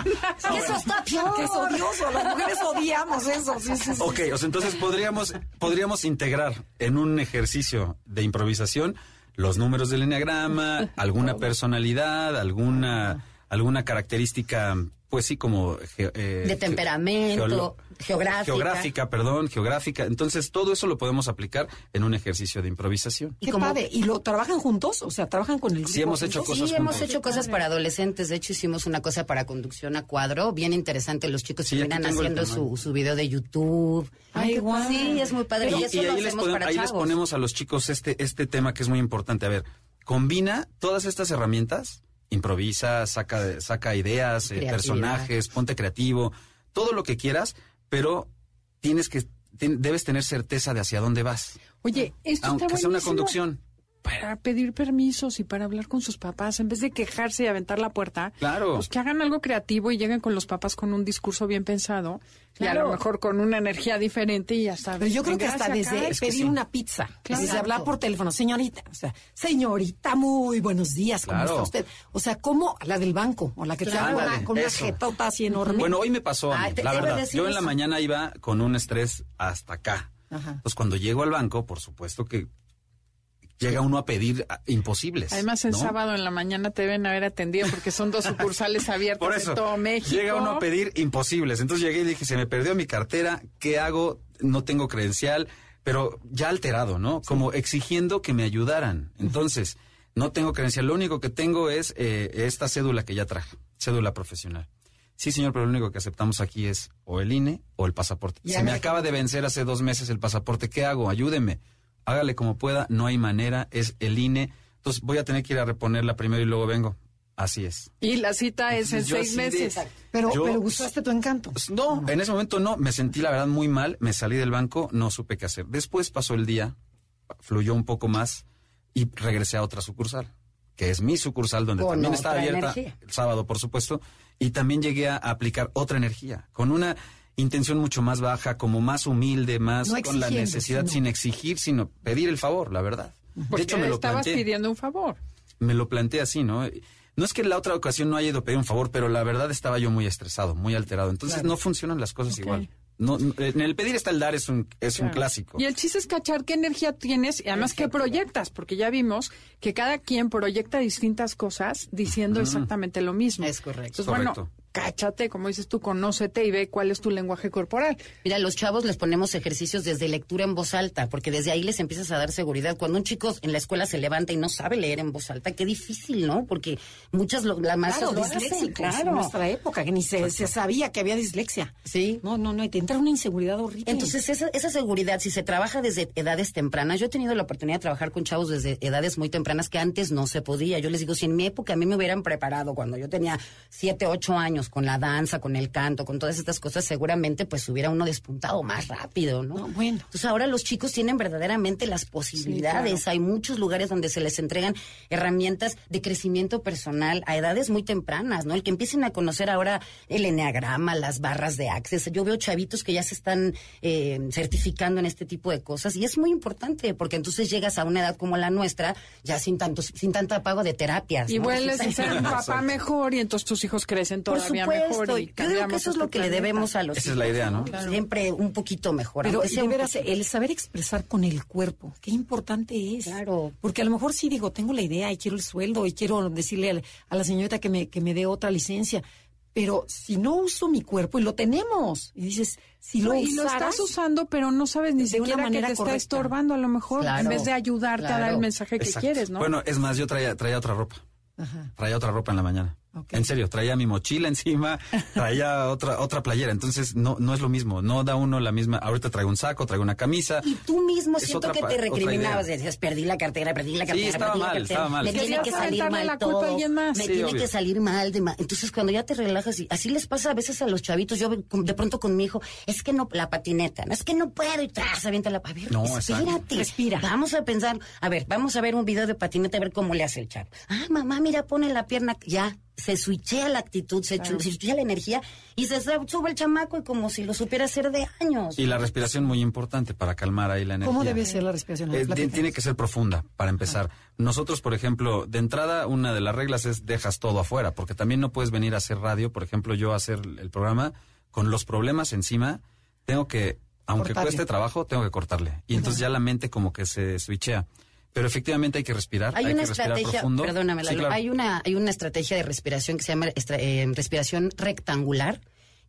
Eso está peor. Que es odioso. Las mujeres odiamos eso. Sí, sí, sí. Ok, o sea, entonces podríamos, podríamos integrar en un ejercicio de improvisación los números del enneagrama, *laughs* alguna personalidad, alguna, alguna característica, pues sí, como... ge- eh, De temperamento, geográfica. Geográfica, perdón, geográfica. Entonces, todo eso lo podemos aplicar en un ejercicio de improvisación. Qué padre. ¿Y lo trabajan juntos? O sea, trabajan con el grupo. Sí, hemos hecho juntos? cosas Sí, hemos hecho cosas para adolescentes. De hecho, hicimos una cosa para conducción a cuadro. Bien interesante. Los chicos Sí, terminan haciendo su, su video de YouTube. Ay, qué guau. Sí, es muy padre. Y, y eso y lo ahí, les, hacemos podemos- para ahí les ponemos a los chicos este, este tema que es muy importante. A ver, combina todas estas herramientas, improvisa, saca, saca ideas, eh, personajes, ponte creativo, todo lo que quieras, pero tienes que, tien- debes tener certeza de hacia dónde vas. Oye, esto Aunque está sea una conducción. Para pedir permisos y para hablar con sus papás, en vez de quejarse y aventar la puerta, Claro. pues que hagan algo creativo y lleguen con los papás con un discurso bien pensado y a lo mejor con una energía diferente y hasta. Pero yo creo que hasta desde acá. Es que pedir sí. una pizza, Claro. desde hablar por teléfono, señorita, o sea, señorita, muy buenos días, ¿cómo Claro. está usted? O sea, ¿cómo la del banco, o la que te Claro. habla con una jetota así enorme. Bueno, hoy me pasó, te- la te verdad. Yo en la mañana iba con un estrés hasta acá. Ajá. Pues cuando llego al banco, por supuesto que llega uno a pedir imposibles. Además, ¿no? sábado en la mañana te deben haber atendido porque son dos sucursales *laughs* abiertas Por eso, en todo México. llega uno a pedir imposibles. Entonces llegué y dije, se me perdió mi cartera, ¿qué hago? No tengo credencial, pero ya alterado, ¿no? Como exigiendo que me ayudaran. Entonces, no tengo credencial, lo único que tengo es eh, esta cédula que ya traje, cédula profesional. Sí, señor, pero lo único que aceptamos aquí es o el INE o el pasaporte. Ya se me- acaba de vencer hace dos meses el pasaporte, ¿qué hago? Ayúdeme. Hágale como pueda, no hay manera, es el INE. Entonces voy a tener que ir a reponerla primero y luego vengo. Así es. Y la cita es en seis de- meses. pero, yo- pero gustaste tu encanto. Pues, No, en ese momento no, me sentí la verdad muy mal, me salí del banco, no supe qué hacer. Después pasó el día, fluyó un poco más y regresé a otra sucursal, que es mi sucursal donde Con también está abierta energía. el sábado, por supuesto, y también llegué a aplicar otra energía, con una intención mucho más baja, como más humilde, más No con la necesidad sino- sin exigir, sino pedir el favor, la verdad. Porque de hecho, me lo estabas planteé pidiendo un favor. me lo planteé así, ¿no? No es que en la otra ocasión no haya ido a pedir un favor, pero la verdad estaba yo muy estresado, muy alterado. Entonces no funcionan las cosas igual. No, no, en el pedir está el dar es un, es un clásico. Y el chiste es cachar qué energía tienes y además qué proyectas, porque ya vimos que cada quien proyecta distintas cosas diciendo exactamente lo mismo. Es correcto. Entonces, bueno, Correcto. Cáchate, como dices tú, conócete y ve cuál es tu lenguaje corporal. Mira, a los chavos les ponemos ejercicios desde lectura en voz alta, porque desde ahí les empiezas a dar seguridad. Cuando un chico en la escuela se levanta y no sabe leer en voz alta, qué difícil, ¿no? Porque muchas lo, las maestras Claro, lo hacen, disléxicos claro. en nuestra época, que ni se, se sabía que había dislexia. Sí. No, no, no, y te entra una inseguridad horrible. Entonces, esa, esa seguridad, si se trabaja desde edades tempranas, yo he tenido la oportunidad de trabajar con chavos desde edades muy tempranas que antes no se podía. Yo les digo, si en mi época a mí me hubieran preparado cuando yo tenía siete, ocho años con la danza, con el canto, con todas estas cosas, seguramente pues hubiera uno despuntado más rápido, ¿no? No, bueno. Entonces ahora los chicos tienen verdaderamente las posibilidades. Hay muchos lugares donde se les entregan herramientas de crecimiento personal a edades muy tempranas, ¿no? El que empiecen a conocer ahora el enneagrama, las barras de access. Yo veo chavitos que ya se están eh, certificando en este tipo de cosas y es muy importante porque entonces llegas a una edad como la nuestra ya sin tanto sin tanto pago de terapias. Y ¿no? vuelves a ser un papá mejor y entonces tus hijos crecen Por supuesto. mejor. Y Yo digo que eso es lo que le debemos a los Esa es la idea, ¿no? Siempre un poquito mejor. Pero de veras, el saber expresar con el cuerpo, qué importante es. Claro. Porque a lo mejor sí digo, tengo la idea y quiero el sueldo y quiero decirle a, la señorita que me, que me dé otra licencia. Pero si no uso mi cuerpo, y lo tenemos, y dices, si lo y lo estás usando, pero no sabes ni de una siquiera que manera te está estorbando a lo mejor, Claro, en vez de ayudarte a dar el mensaje que Exacto. quieres, ¿no? Bueno, es más, yo traía, traía otra ropa. Ajá. Traía otra ropa en la mañana. En serio, traía mi mochila *laughs* encima, traía otra otra playera. Entonces, no no es lo mismo. No da uno la misma. Ahorita traigo un saco, traigo una camisa. Y tú mismo Es siento otra que te recriminabas, decías, perdí la cartera, perdí la cartera, estaba perdí la mal, cartera. estaba mal. Me tiene Querías que salir mal la culpa todo. a alguien más. Me Sí, tiene obvio. que salir mal. de ma- Entonces, cuando ya te relajas, y así les pasa a veces a los chavitos, yo de pronto con mi hijo, es que no, la patineta, no es que no puedo y tras, avienta la A ver, No, exacto. espérate. Respira. Vamos a pensar, a ver, vamos a ver un video de patineta, a ver cómo le hace el chavo. Ah, mamá, mira, pone la pierna, ya. Se switchea la actitud, se, se switchea la energía y se sube el chamaco y como si lo supiera hacer de años. Y la respiración muy importante para calmar ahí la energía. ¿cómo debe ser la respiración? Eh, tiene que ser profunda, para empezar. Nosotros, por ejemplo, de entrada, una de las reglas es dejas todo afuera, porque también no puedes venir a hacer radio, por ejemplo, yo a hacer el programa con los problemas encima, tengo que, aunque Cortarle. cueste trabajo, tengo que cortarle. Y entonces ya la mente como que se switchea. Pero efectivamente hay que respirar, Hay hay, una que respirar estrategia, profundo. perdóname, Sí, Lalo, claro. hay una hay una estrategia de respiración que se llama estra- eh, respiración rectangular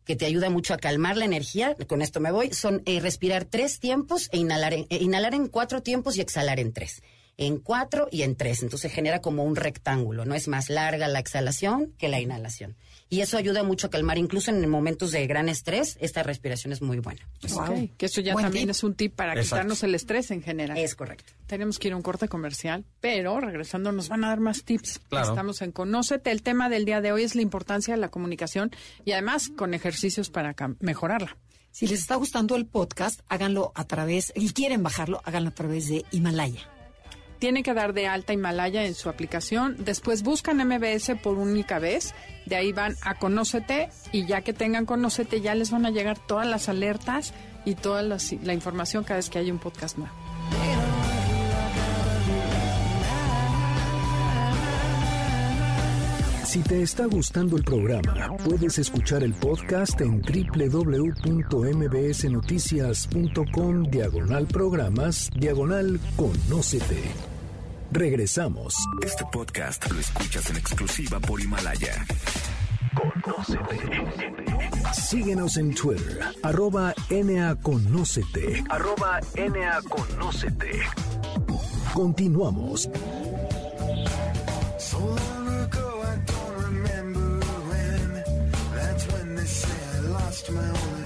que te ayuda mucho a calmar la energía. Con esto me voy. Son eh, respirar tres tiempos e inhalar en, eh, inhalar en cuatro tiempos y exhalar en tres. En cuatro y en tres. Entonces genera como un rectángulo. No es más larga la exhalación que la inhalación. Y eso ayuda mucho a calmar. Incluso en momentos de gran estrés, esta respiración es muy buena. Ok, Que eso ya Buen también tip. es un tip para Exacto. quitarnos el estrés en general. Es correcto. Tenemos que ir a un corte comercial, pero regresando nos van a dar más tips. Claro. Estamos en Conócete. El tema del día de hoy es la importancia de la comunicación y además con ejercicios para mejorarla. Si les está gustando el podcast, háganlo a través, y quieren bajarlo, háganlo a través de Himalaya. Tienen que dar de alta Himalaya en su aplicación. Después buscan MBS por única vez. De ahí van a Conócete y ya que tengan Conócete ya les van a llegar todas las alertas y toda la información cada vez que hay un podcast nuevo. Si te está gustando el programa, puedes escuchar el podcast en www.mbsnoticias.com diagonal programas diagonal conócete. Regresamos. Este podcast lo escuchas en exclusiva por Himalaya. Síguenos en Twitter, arroba NAConócete. Arroba NAConócete. Continuamos. My friend.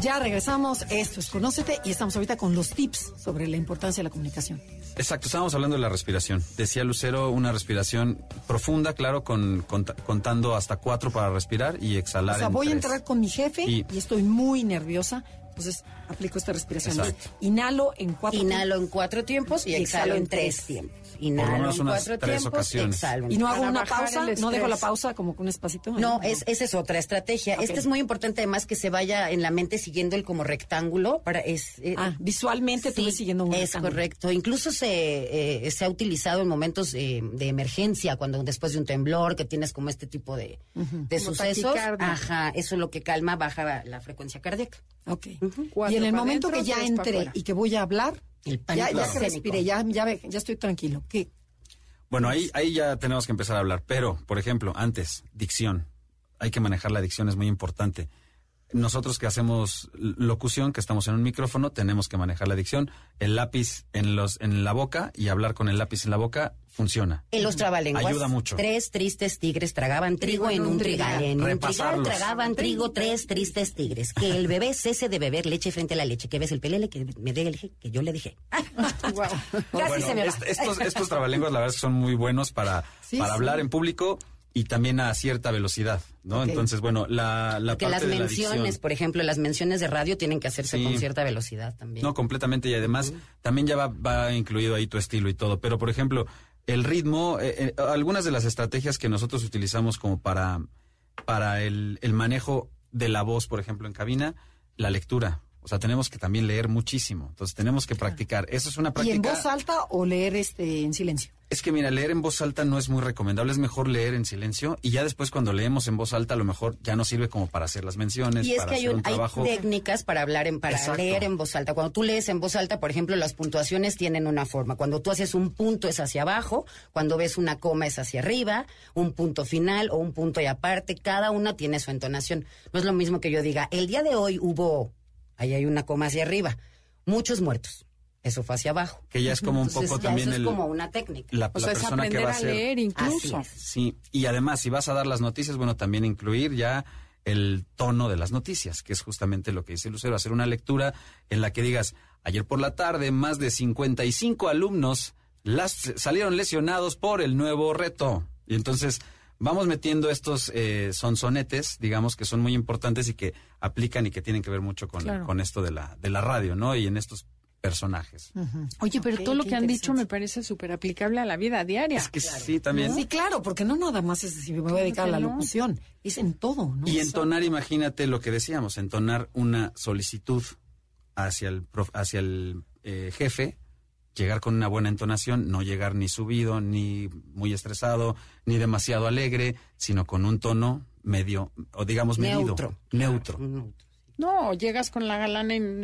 Ya regresamos, esto es Conócete y estamos ahorita con los tips sobre la importancia de la comunicación. Exacto, estábamos hablando de la respiración. Decía Lucero, una respiración profunda, claro, con, cont- contando hasta cuatro para respirar y exhalar. O sea, en voy a entrar con mi jefe y, Y- estoy muy nerviosa, entonces aplico esta respiración. Exacto. Inhalo en cuatro Inhalo en cuatro tiempos y, Y exhalo en tres tiempos. Inhalo menos en unas cuatro tres tiempos, ocasiones. exhalo en Y no hago Para una bajar pausa, el no dejo la estrés. pausa como con un espacito. No, es, esa es otra estrategia. Ok. Este es muy importante además que se vaya en la mente siguiendo el como rectángulo para es eh, Ah, visualmente tú sí, ves siguiendo un es rectángulo. correcto. Incluso se eh, se ha utilizado en momentos eh, de emergencia, cuando después de un temblor que tienes como este tipo de, de Como sucesos. taquicardia. Ajá, eso es lo que calma, baja la frecuencia cardíaca. Ok. Cuatro Y en el momento que ya tres para entré afuera. y que voy a hablar, El ya, pánico ya escénico. respiré, ya, ya, ve- ya estoy tranquilo. ¿Qué? Bueno, ahí, ahí ya tenemos que empezar a hablar. Pero, por ejemplo, antes, dicción. hay que manejar la dicción, es muy importante. Nosotros que hacemos locución, que estamos en un micrófono, tenemos que manejar la dicción. El lápiz en, los, en la boca y hablar con el lápiz en la boca funciona. En los trabalenguas. Ayuda mucho. Tres tristes tigres tragaban trigo en un trigal. En un trigal tragaban trigo tres tristes tigres. Que el bebé cese de beber leche frente a la leche. Que ves el pelele que me dé el que yo le dije. *laughs* Casi Bueno, se me va. est- estos, *laughs* estos trabalenguas, la verdad, es que son muy buenos para, Sí, para sí. hablar en público y también a cierta velocidad, ¿no? Entonces, bueno, la, la que parte las de la menciones, dicción- por ejemplo, las menciones de radio tienen que hacerse Sí. con cierta velocidad también. No, completamente. Y además, también ya va, va incluido ahí tu estilo y todo. Pero, por ejemplo, el ritmo, eh, eh, algunas de las estrategias que nosotros utilizamos como para, para el, el manejo de la voz, por ejemplo, en cabina, la lectura. O sea, tenemos que también leer muchísimo. Entonces, tenemos que practicar. Eso es una ¿Y práctica. en voz alta o leer este en silencio? Es que mira, leer en voz alta no es muy recomendable, es mejor leer en silencio y ya después cuando leemos en voz alta a lo mejor ya no sirve como para hacer las menciones, Y es para que hay, hacer un- un hay trabajo. técnicas para hablar en, para Exacto. leer en voz alta. Cuando tú lees en voz alta, por ejemplo, las puntuaciones tienen una forma. Cuando tú haces un punto es hacia abajo, cuando ves una coma es hacia arriba, un punto final o un punto y aparte, cada una tiene su entonación. No es lo mismo que yo diga, el día de hoy hubo, ahí hay una coma hacia arriba, muchos muertos. Eso fue hacia abajo. Que ya es como un Entonces, poco ya también eso es el- como una técnica. la, O la sea, es persona que aprender va a a ser. leer incluso. Así es. Sí, y además si vas a dar las noticias, bueno, también incluir ya el tono de las noticias, que es justamente lo que dice Lucero, hacer una lectura en la que digas, ayer por la tarde más de 55 alumnos las, salieron lesionados por el nuevo reto. Y entonces vamos metiendo estos eh, sonsonetes, digamos, que son muy importantes y que aplican y que tienen que ver mucho con, Claro. con esto de la, de la radio, ¿no? Y en estos personajes. Oye, pero todo lo que han dicho me parece súper aplicable a la vida diaria. Es que sí, también. Sí, claro, porque no nada más es si me voy a dedicar a la no. locución, es en todo, ¿no? Y entonar, imagínate lo que decíamos, entonar una solicitud hacia el, prof- hacia el eh, jefe, llegar con una buena entonación, no llegar ni subido, ni muy estresado, ni demasiado alegre, sino con un tono medio, o digamos medido. Neutro. Neutro. Neutro. No, llegas con la galana y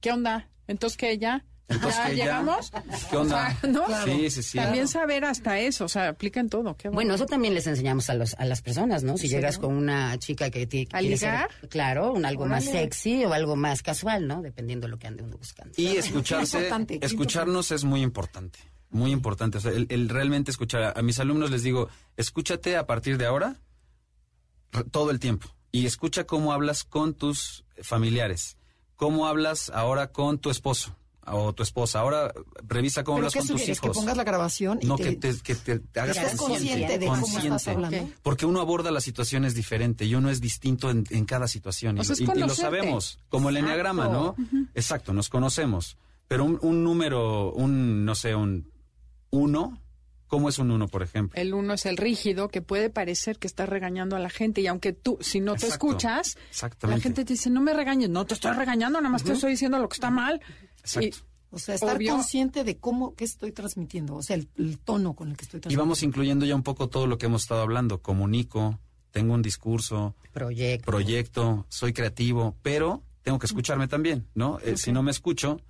¿qué onda? Entonces, ¿qué ya? Entonces, ¿Ya llegamos? ¿Qué onda? O sea, ¿no? Sí, sí, sí. También saber hasta eso, o sea, aplica en todo. Qué Bueno, eso también les enseñamos a, los, a las personas, ¿no? Si llegas con una chica que te ¿A quiere ser, ligar? claro, un algo más sexy o algo más casual, ¿no? Dependiendo de lo que ande uno buscando. Y escucharse, escucharnos es muy importante, muy importante. O sea, el, el realmente escuchar. A, mis alumnos les digo, escúchate a partir de ahora todo el tiempo y escucha cómo hablas con tus familiares, cómo hablas ahora con tu esposo o tu esposa. Ahora revisa cómo ¿Pero hablas con tus sugieres? Que hijos. pongas la grabación y no, te, que te, que te- te hagas estés consciente de cómo estás consciente. hablando. Porque uno aborda las situaciones diferente y uno es distinto en, en cada situación. O y, sea, es y- y lo sabemos, como el enneagrama, ¿no? Exacto, nos conocemos. Pero un, un número, un, no sé, un uno, ¿cómo es un uno, por ejemplo? El uno es el rígido, que puede parecer que está regañando a la gente. Y aunque tú, si no te escuchas, la gente te dice, no me regañes. No te estoy regañando, nada más te estoy diciendo lo que está mal. Exacto. Y- O sea, estar Obvio. consciente de cómo, qué estoy transmitiendo, o sea, el, el tono con el que estoy Y transmitiendo. vamos incluyendo ya un poco todo lo que hemos estado hablando. Comunico, tengo un discurso, Proyecto. proyecto, soy creativo, pero tengo que escucharme también, ¿no? Eh, si no me escucho,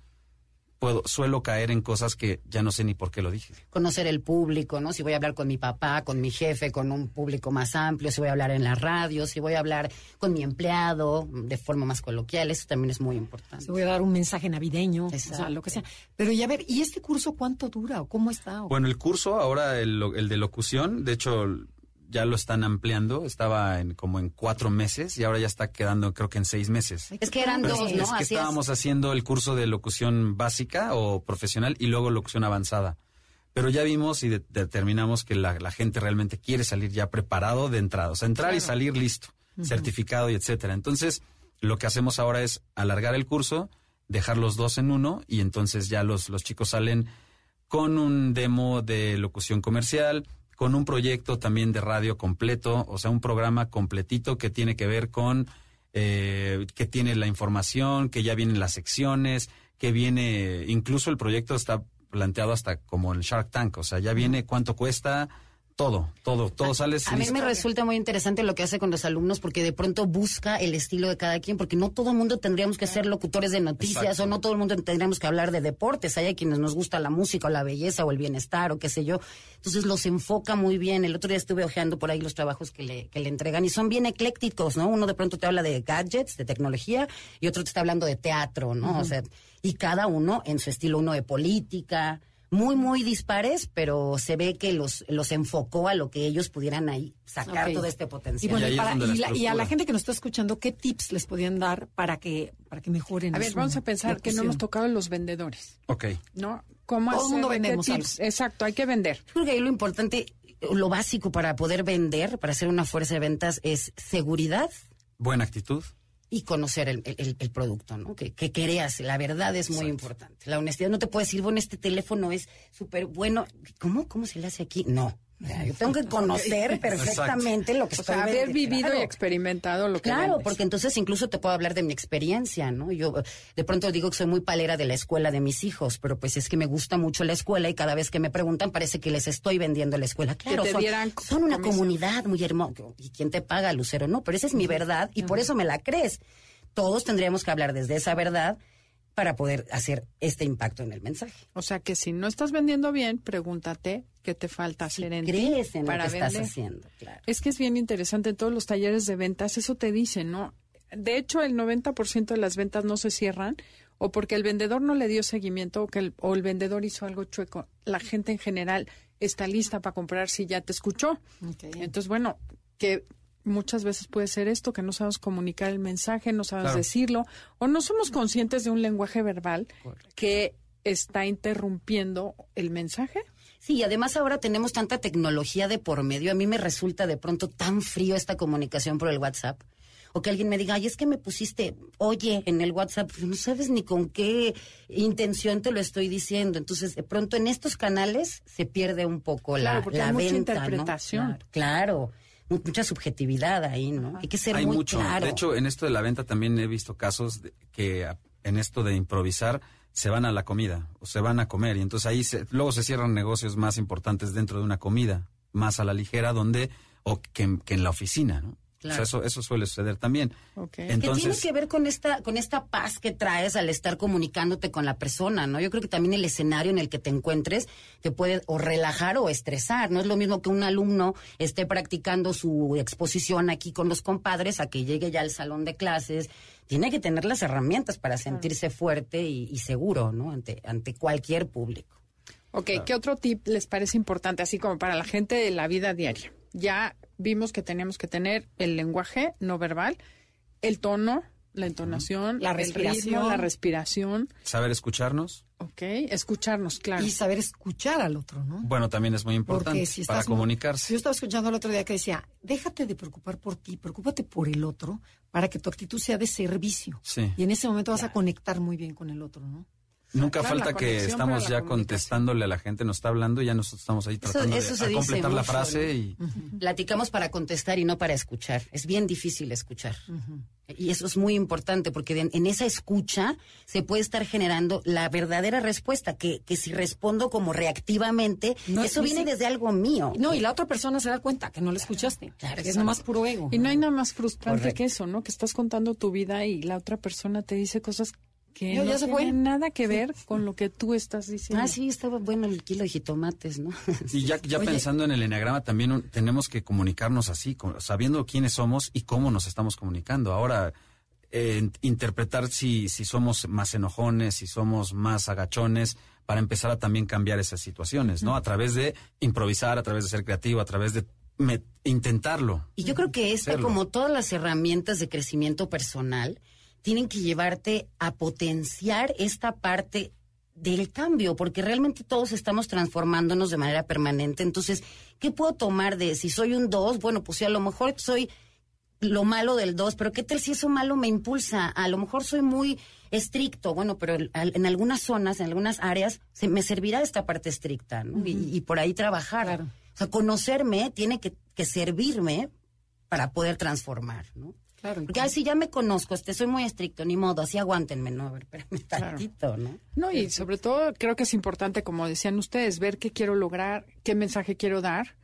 puedo, suelo caer en cosas que ya no sé ni por qué lo dije. Conocer el público, ¿no? Si voy a hablar con mi papá, con mi jefe, con un público más amplio, si voy a hablar en la radio, si voy a hablar con mi empleado de forma más coloquial, eso también es muy importante. Se voy a dar un mensaje navideño, o sea, Exacto. lo que sea. Pero y a ver, ¿y este curso cuánto dura o cómo está? O- Bueno, el curso ahora, el, lo- el de locución, de hecho, ya lo están ampliando. Estaba en como en cuatro meses y ahora ya está quedando, creo que en seis meses. Es que eran Pero dos, es ¿no? que Así es. estábamos haciendo el curso de locución básica o profesional y luego locución avanzada. Pero ya vimos y de- determinamos que la, la gente realmente quiere salir ya preparado de entrada. O sea, entrar y salir listo, certificado y etcétera. Entonces, lo que hacemos ahora es alargar el curso, dejar los dos en uno y entonces ya los, los chicos salen con un demo de locución comercial, con un proyecto también de radio completo, o sea, un programa completito que tiene que ver con, eh, que tiene la información, que ya vienen las secciones, que viene, incluso el proyecto está planteado hasta como el Shark Tank, o sea, ya viene cuánto cuesta, Todo, todo, todo sale A mí listo. me resulta muy interesante lo que hace con los alumnos porque de pronto busca el estilo de cada quien, porque no todo el mundo tendríamos que ser locutores de noticias Exacto. o no todo el mundo tendríamos que hablar de deportes. Hay a quienes nos gusta la música o la belleza o el bienestar o qué sé yo. Entonces los enfoca muy bien. El otro día estuve ojeando por ahí los trabajos que le, que le entregan y son bien eclécticos, ¿no? Uno de pronto te habla de gadgets, de tecnología y otro te está hablando de teatro, ¿no? O sea, y cada uno en su estilo, uno de política muy, muy dispares, pero se ve que los, los enfocó a lo que ellos pudieran ahí sacar Ok. todo este potencial. bueno, Y ahí y para- y la- y a la gente que nos está escuchando, ¿qué tips les podían dar para que, para que mejoren? A ver, vamos a pensar que no hemos tocado los vendedores, Ok. ¿no? ¿Cómo Todo el mundo hacer? ¿Qué vendemos tips? Exacto, hay que vender. Yo creo que ahí lo importante, lo básico para poder vender, para ser una fuerza de ventas, es seguridad Buena actitud. Y conocer el, el- el producto, ¿no? Que, que creas, la verdad es muy importante. La honestidad no te puede decir, bueno, este teléfono es súper bueno. ¿Cómo? ¿Cómo se le hace aquí? No. Yo tengo que conocer perfectamente lo que O estoy sea, haber vivido Claro. y experimentado lo que Claro, vendes. porque entonces incluso te puedo hablar de mi experiencia, ¿no? Yo de pronto digo que soy muy palera de la escuela de mis hijos, pero pues es que me gusta mucho la escuela y cada vez que me preguntan parece que les estoy vendiendo la escuela. Claro, son, son una comisión. comunidad muy hermosa. ¿Y quién te paga, Lucero? No, pero esa es mi verdad y por eso me la crees. Todos tendríamos que hablar desde esa verdad para poder hacer este impacto en el mensaje. O sea que si no estás vendiendo bien, pregúntate qué te falta Si hacer en ti crees en lo que estás haciendo, claro. Es que es bien interesante en todos los talleres de ventas, eso te dicen, ¿no? De hecho, el 90% de las ventas no se cierran o porque el vendedor no le dio seguimiento o que el, o el vendedor hizo algo chueco. La gente en general está lista para comprar si ya te escuchó. Entonces, bueno, que muchas veces puede ser esto, que no sabemos comunicar el mensaje, no sabemos Claro. decirlo, o no somos conscientes de un lenguaje verbal que está interrumpiendo el mensaje. Sí, y además ahora tenemos tanta tecnología de por medio. A mí me resulta de pronto tan frío esta comunicación por el WhatsApp. O que alguien me diga, ay, es que me pusiste, oye, en el WhatsApp, Pues no sabes ni con qué intención te lo estoy diciendo. Entonces, de pronto en estos canales se pierde un poco la, porque la hay mucha venta, ¿no? interpretación. Claro, claro. Mu- mucha subjetividad ahí, ¿no? Hay que ser Hay muy mucho. claro. De hecho, en esto de la venta también he visto casos de- que en esto de improvisar se van a la comida o se van a comer y entonces ahí se- luego se cierran negocios más importantes dentro de una comida, más a la ligera donde o que, en- que en la oficina, ¿no? O sea, Claro. eso, eso suele suceder también. Ok. que tiene Entonces, que ver con esta con esta paz que traes al estar comunicándote con la persona, ¿no? Yo creo que también el escenario en el que te encuentres te puede o relajar o estresar. No es lo mismo que un alumno esté practicando su exposición aquí con los compadres a que llegue ya al salón de clases. Tiene que tener las herramientas para sentirse fuerte y, y seguro, ¿no? Ante ante cualquier público. Ok, ¿qué otro tip les parece importante, así como para la gente de la vida diaria? Ya vimos que tenemos que tener el lenguaje no verbal, el tono, la entonación, La respiración. ritmo, la respiración. saber escucharnos, Ok, escucharnos, claro. Y saber escuchar al otro, ¿no? bueno, también es muy importante si para comunicarse. Yo estaba escuchando el otro día que decía, déjate de preocupar por ti, preocúpate por el otro para que tu actitud sea de servicio. Sí. Y en ese momento vas a conectar muy bien con el otro, ¿no? Nunca Claro, falta que estamos ya contestándole a la gente, nos está hablando y ya nosotros estamos ahí tratando eso de completar la frase ¿no? y Platicamos para contestar y no para escuchar. Es bien difícil escuchar. Y eso es muy importante porque en esa escucha se puede estar generando la verdadera respuesta, que, que si respondo como reactivamente, No, eso viene sí. desde algo mío. No, y la otra persona se da cuenta que no le escuchaste. Claro, es nomás puro ego. Y no hay nada más frustrante Correcto. que eso, ¿no? Que estás contando tu vida y la otra persona te dice cosas que No, no, se fue. nada que ver con lo que tú estás diciendo. Ah, sí, estaba bueno el kilo de jitomates, ¿no? *laughs* Y ya, ya Oye. pensando en el enneagrama, también un- tenemos que comunicarnos así, sabiendo quiénes somos y cómo nos estamos comunicando. Ahora, eh, in- interpretar si, si somos más enojones, si somos más agachones, para empezar a también cambiar esas situaciones, ¿no? A través de improvisar, a través de ser creativo, a través de me- intentarlo. Y yo creo que esta, Hacerlo. como todas las herramientas de crecimiento personal, tienen que llevarte a potenciar esta parte del cambio, porque realmente todos estamos transformándonos de manera permanente. Entonces, ¿qué puedo tomar de si soy un 2? Bueno, pues si a lo mejor soy lo malo del 2, pero ¿qué tal si eso malo me impulsa? A lo mejor soy muy estricto, bueno, pero en algunas zonas, en algunas áreas, se me servirá esta parte estricta, ¿no? y, y por ahí trabajar. Claro. O sea, conocerme tiene que, que servirme para poder transformar, ¿no? Claro. Porque ay, si ya me conozco, este, soy muy estricto, ni modo, así aguántenme, ¿no? A ver, espérame tantito, ¿no? No, y sobre todo creo que es importante, como decían ustedes, ver qué quiero lograr, qué mensaje quiero dar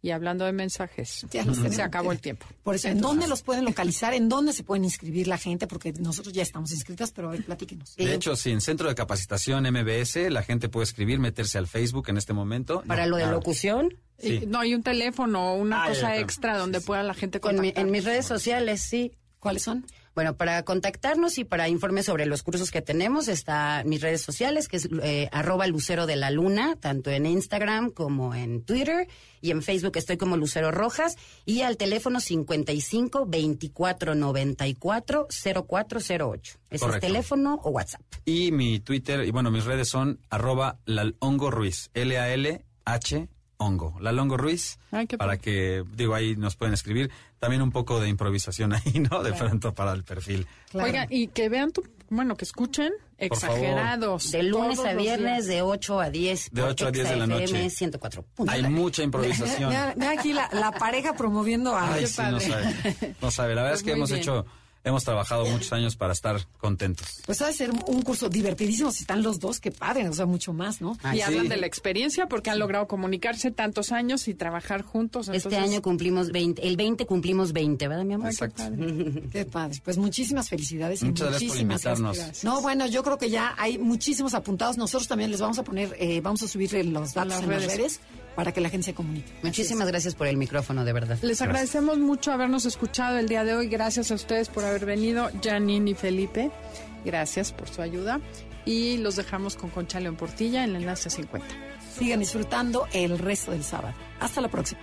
Y hablando de mensajes, *laughs* Ya los tenemos. se acabó el tiempo. Por eso, ¿en dónde los pueden localizar? ¿En dónde se pueden inscribir la gente? Porque nosotros ya estamos inscritas, pero a ver, platíquenos. De hecho, sí, en Centro de Capacitación MBS, la gente puede escribir, meterse al Facebook en este momento. Para No, lo de ah, locución, Sí. Y- no, hay un teléfono, una Ah, cosa extra donde pueda la gente con mi- contactar. en mis redes sociales, sí. ¿Cuáles son? Bueno, para contactarnos y para informes sobre los cursos que tenemos, está mis redes sociales, que es eh, arroba Lucero de la Luna, tanto en Instagram como en Twitter. Y en Facebook estoy como Lucero Rojas. Y al teléfono 55 24 94 0408. Ese es teléfono o WhatsApp. Y mi Twitter, y bueno, mis redes son arroba lalongo ruiz, L-A-L-H hongo, lalongo ruiz, Ay, para que, digo, ahí nos pueden escribir. También un poco de improvisación *laughs* ahí, ¿no? De pronto para el perfil. Claro. Oigan, y que vean tu, bueno, que escuchen exagerados. De lunes a viernes, de 8 a 10. De por 8 a 10 de la noche. 104. Hay mucha improvisación. *laughs* Mira, aquí la, la pareja promoviendo a... Ay, sí, no sabe. No sabe. La verdad Pues es que hemos bien. hecho, hemos trabajado muchos años para estar contentos. Pues ha de ser un curso divertidísimo si están los dos, qué padre, o sea, mucho más, ¿no? Ay, y sí. hablan de la experiencia porque han logrado comunicarse tantos años y trabajar juntos. Este año cumplimos 20, el 20 cumplimos 20, ¿verdad, mi amor? Exacto. *laughs* Qué padre. Pues muchísimas felicidades. y Muchas gracias por muchísimas invitarnos. gracias. No, bueno, yo creo que ya hay muchísimos apuntados. Nosotros también les vamos a poner, eh, vamos a subir los datos Las en las redes. Para que la gente se comunique. Muchísimas gracias por el micrófono, de verdad. Les agradecemos mucho habernos escuchado el día de hoy. Gracias a ustedes por haber venido, Janine y Felipe. Gracias por su ayuda. Y los dejamos con Concha León Portilla en el enlace 50. Sigan disfrutando el resto del sábado. Hasta la próxima.